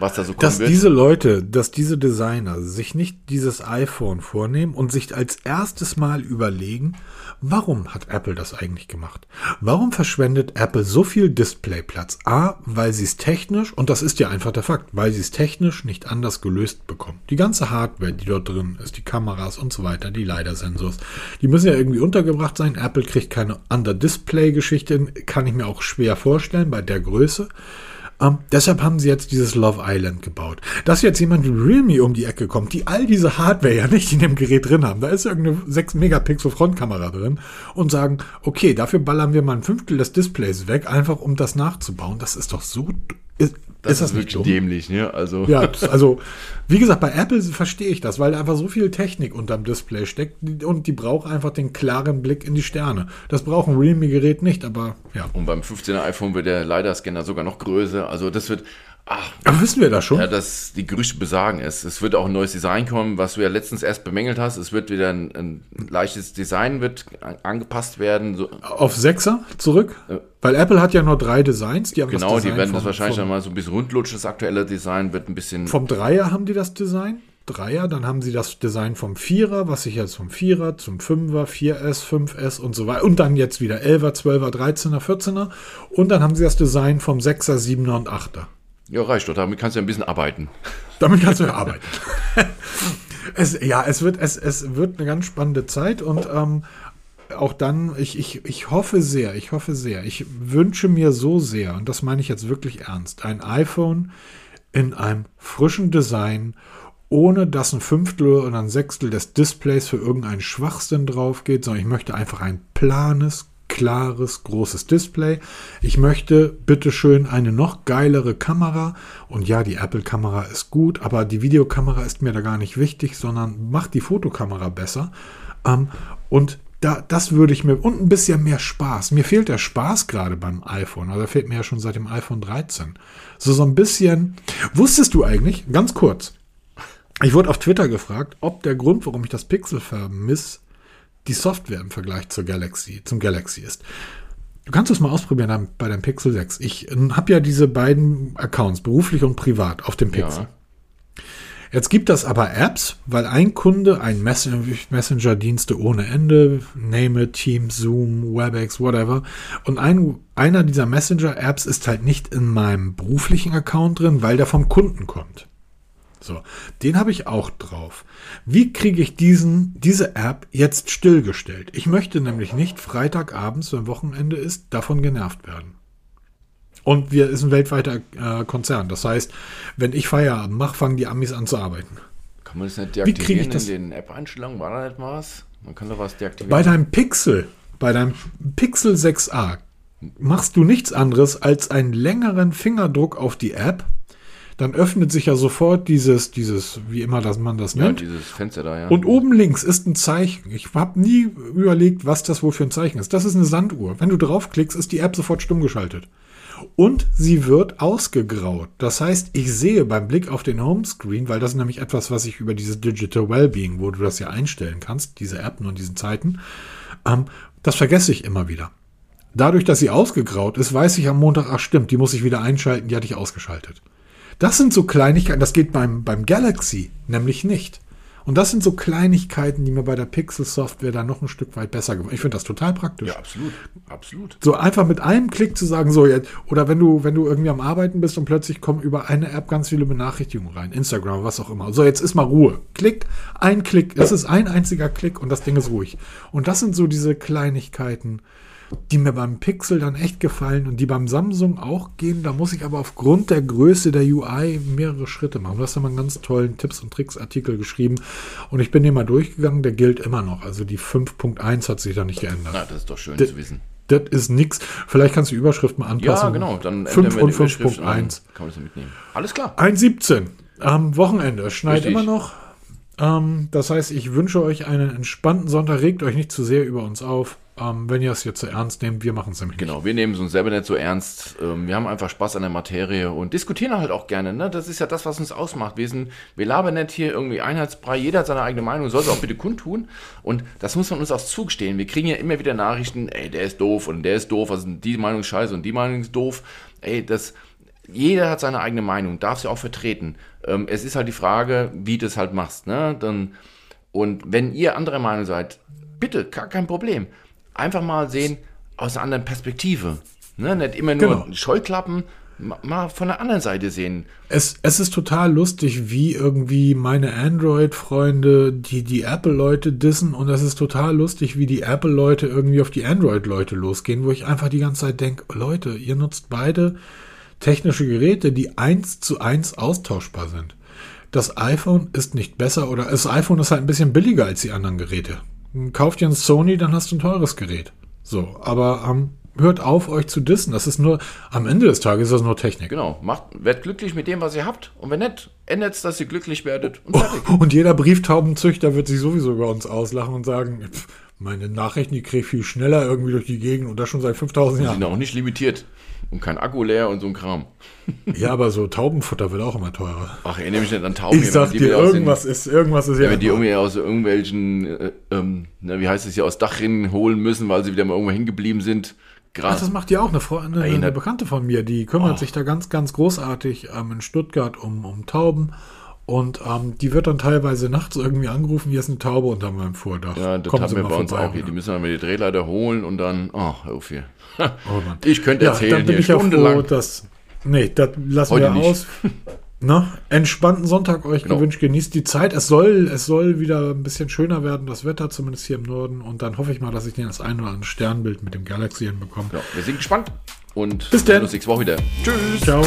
Was da so kommen Dass wird. diese Leute, dass diese Designer sich nicht dieses iPhone vornehmen und sich als erstes Mal überlegen, warum hat Apple das eigentlich gemacht? Warum verschwendet Apple so viel Displayplatz? A, weil sie es technisch, und das ist ja einfach der Fakt, weil sie es technisch nicht anders gelöst bekommen. Die ganze Hardware, die dort drin ist, die Kameras und so weiter, die LiDAR-Sensors, die müssen ja irgendwie untergebracht sein. Apple kriegt keine Under-Display-Geschichte, kann ich mir auch schwer vorstellen bei der Größe. Ähm, deshalb haben sie jetzt dieses Love Island gebaut. Dass jetzt jemand wie Realme um die Ecke kommt, die all diese Hardware ja nicht in dem Gerät drin haben, da ist irgendeine 6 Megapixel Frontkamera drin und sagen, okay, dafür ballern wir mal ein Fünftel des Displays weg, einfach um das nachzubauen. Das ist doch so. Ist, das ist das ist wirklich dumm? dämlich, ne? Also, Ja, <laughs> also wie gesagt, bei Apple verstehe ich das, weil da einfach so viel Technik unterm Display steckt und die braucht einfach den klaren Blick in die Sterne. Das braucht ein Realme-Gerät nicht, aber ja. und beim 15er iPhone wird der LiDAR-Scanner sogar noch größer. Also das wird, ach, Aber wissen wir das schon? ja, das, die Gerüchte besagen es. Es wird auch ein neues Design kommen, was du ja letztens erst bemängelt hast. Es wird wieder ein, ein leichtes Design wird an- angepasst werden. So, Auf Sechser zurück? Weil Apple hat ja nur drei Designs. Die haben genau, das die Design werden vom, das wahrscheinlich vom, dann mal so ein bisschen rundlutschen. Das aktuelle Design wird ein bisschen vom Dreier haben die das Design. Dreier, dann haben sie das Design vom Vierer, was sich jetzt vom Vierer zum Fünfer, 4S, 5S und so weiter. Und dann jetzt wieder 11er, 12er, 13er, 14er. Und dann haben sie das Design vom 6er, 7er und 8er. Ja, reicht doch. Damit kannst du ein bisschen arbeiten. Damit kannst du ja arbeiten. <laughs> es, ja, es wird, es, es wird eine ganz spannende Zeit und ähm, auch dann, ich, ich, ich hoffe sehr, ich hoffe sehr, ich wünsche mir so sehr, und das meine ich jetzt wirklich ernst, ein iPhone in einem frischen Design, ohne dass ein Fünftel oder ein Sechstel des Displays für irgendeinen Schwachsinn drauf geht, sondern ich möchte einfach ein planes, klares, großes Display. Ich möchte bitteschön eine noch geilere Kamera. Und ja, die Apple-Kamera ist gut, aber die Videokamera ist mir da gar nicht wichtig, sondern macht die Fotokamera besser. Ähm, und da, das würde ich mir, und ein bisschen mehr Spaß. Mir fehlt der Spaß gerade beim iPhone, also fehlt mir ja schon seit dem iPhone 13. So, so ein bisschen, wusstest du eigentlich, ganz kurz, ich wurde auf Twitter gefragt, ob der Grund, warum ich das Pixel vermisse, die Software im Vergleich zur Galaxy, zum Galaxy ist. Du kannst es mal ausprobieren am- bei deinem Pixel 6. Ich habe ja diese beiden Accounts, beruflich und privat, auf dem Pixel. Ja. Jetzt gibt das aber Apps, weil ein Kunde, ein Mess Messenger-Dienste ohne Ende, Name it, Teams, Zoom, WebEx, whatever. Und ein, einer dieser Messenger-Apps ist halt nicht in meinem beruflichen Account drin, weil der vom Kunden kommt. So, den habe ich auch drauf. Wie kriege ich diesen, diese App jetzt stillgestellt? Ich möchte nämlich nicht Freitagabends, wenn Wochenende ist, davon genervt werden. Und wir ist ein weltweiter äh, Konzern. Das heißt, wenn ich Feierabend mache, fangen die Amis an zu arbeiten. Kann man das nicht Wie kriege ich deaktivieren das- in den App-Einstellungen? War da nicht mal was? Man kann doch was deaktivieren. Bei deinem Pixel, bei deinem Pixel 6a, machst du nichts anderes als einen längeren Fingerdruck auf die App. Dann öffnet sich ja sofort dieses, dieses, wie immer das man das ja, nennt. dieses Fenster da, ja. Und oben links ist ein Zeichen. Ich habe nie überlegt, was das wohl für ein Zeichen ist. Das ist eine Sanduhr. Wenn du draufklickst, ist die App sofort stumm geschaltet. Und sie wird ausgegraut. Das heißt, ich sehe beim Blick auf den Homescreen, weil das ist nämlich etwas, was ich über dieses Digital Wellbeing, wo du das ja einstellen kannst, diese App nur in diesen Zeiten, ähm, das vergesse ich immer wieder. Dadurch, dass sie ausgegraut ist, weiß ich am Montag, ach stimmt, die muss ich wieder einschalten, die hatte ich ausgeschaltet. Das sind so Kleinigkeiten, das geht beim, beim Galaxy nämlich nicht. Und das sind so Kleinigkeiten, die mir bei der Pixel-Software dann noch ein Stück weit besser gefallen. Ich finde das total praktisch. ja, absolut. Absolut. So einfach mit einem Klick zu sagen, so jetzt, oder wenn du, wenn du irgendwie am Arbeiten bist und plötzlich kommen über eine App ganz viele Benachrichtigungen rein, Instagram, was auch immer. So, jetzt ist mal Ruhe. Klick, ein Klick, es ist ein einziger Klick und das Ding ist ruhig. Und das sind so diese Kleinigkeiten, die mir beim Pixel dann echt gefallen und die beim Samsung auch gehen. Da muss ich aber aufgrund der Größe der UI mehrere Schritte machen. Du hast ja mal einen ganz tollen Tipps und Tricks Artikel geschrieben und ich bin den mal durchgegangen, der gilt immer noch. Also die 5.1 hat sich da nicht geändert. Na, das ist doch schön D- zu wissen. Das ist nix. Vielleicht kannst du die Überschrift mal anpassen. Ja, genau. Dann 5 ändern wir und die Überschrift und dann 5.1. Kann man das mitnehmen. Alles klar. 1.17 am Wochenende. Schneit Richtig. immer noch. Ähm, das heißt, ich wünsche euch einen entspannten Sonntag. Regt euch nicht zu sehr über uns auf. Ähm, wenn ihr es jetzt zu ernst nehmt, wir machen es nämlich Genau, wir nehmen es uns selber nicht so ernst. Ähm, Wir haben einfach Spaß an der Materie und diskutieren halt auch gerne. Ne? Das ist ja das, was uns ausmacht. Wir, sind, wir labern nicht hier irgendwie Einheitsbrei. Jeder hat seine eigene Meinung, soll es auch bitte kundtun. Und das muss man uns auch zugestehen. Wir kriegen ja immer wieder Nachrichten, ey, der ist doof und der ist doof, also die Meinung ist scheiße und die Meinung ist doof. Ey, das jeder hat seine eigene Meinung, darf sie auch vertreten. Ähm, es ist halt die Frage, wie du es halt machst. Ne? Dann, und wenn ihr anderer Meinung seid, bitte, gar kein Problem. Einfach mal sehen aus einer anderen Perspektive. Ne? Nicht immer nur Genau. Scheuklappen, ma- mal von der anderen Seite sehen. Es, es ist total lustig, wie irgendwie meine Android-Freunde die, die Apple-Leute dissen und es ist total lustig, wie die Apple-Leute irgendwie auf die Android-Leute losgehen, wo ich einfach die ganze Zeit denke, Leute, ihr nutzt beide technische Geräte, die eins zu eins austauschbar sind. Das iPhone ist nicht besser oder das iPhone ist halt ein bisschen billiger als die anderen Geräte. Kauft dir ein Sony, dann hast du ein teures Gerät. So, aber ähm, hört auf, euch zu dissen. Das ist nur, am Ende des Tages ist das nur Technik. Genau, macht, werdet glücklich mit dem, was ihr habt. Und wenn nicht, ändert es, dass ihr glücklich werdet. Und <laughs> fertig. Und jeder Brieftaubenzüchter wird sich sowieso über uns auslachen und sagen, pff, meine Nachrichten, die kriege ich viel schneller irgendwie durch die Gegend und das schon seit 5000 Die Jahren. sind auch nicht limitiert. Und kein Akku leer und so ein Kram. Ja, aber so Taubenfutter wird auch immer teurer. Ach, erinnere mich nicht an Tauben. Ich sag dir, aus den- irgendwas ist, irgendwas ist ja. Wenn die irgendwie aus irgendwelchen, äh, ähm, na, wie heißt es hier, aus Dachrinnen holen müssen, weil sie wieder mal irgendwo hängen geblieben sind. Ach, das macht ja auch eine, Freundin, eine, Eine- eine Bekannte von mir, die kümmert Oh. sich da ganz, ganz großartig ähm, in Stuttgart um, um Tauben. Und ähm, die wird dann teilweise nachts irgendwie angerufen, hier ist eine Taube unter meinem Vordach. Ja, das Kommen haben Sie wir bei uns vorbei, auch hier. Die müssen dann mal die Drehleiter holen und dann, oh, auf hier. Oh Mann. Ich könnte Ja, erzählen dann bin hier ich ja froh, stundenlang. dass. Nee, das lassen Heute wir nicht. aus. Na, entspannten Sonntag euch Genau. gewünscht, genießt die Zeit. Es soll, es soll wieder ein bisschen schöner werden, das Wetter, zumindest hier im Norden. Und dann hoffe ich mal, dass ich den das ein oder andere Sternbild mit dem Galaxy hinbekomme. Ja, wir sind gespannt und Bis sehen uns nächste Woche wieder. Tschüss. Ciao.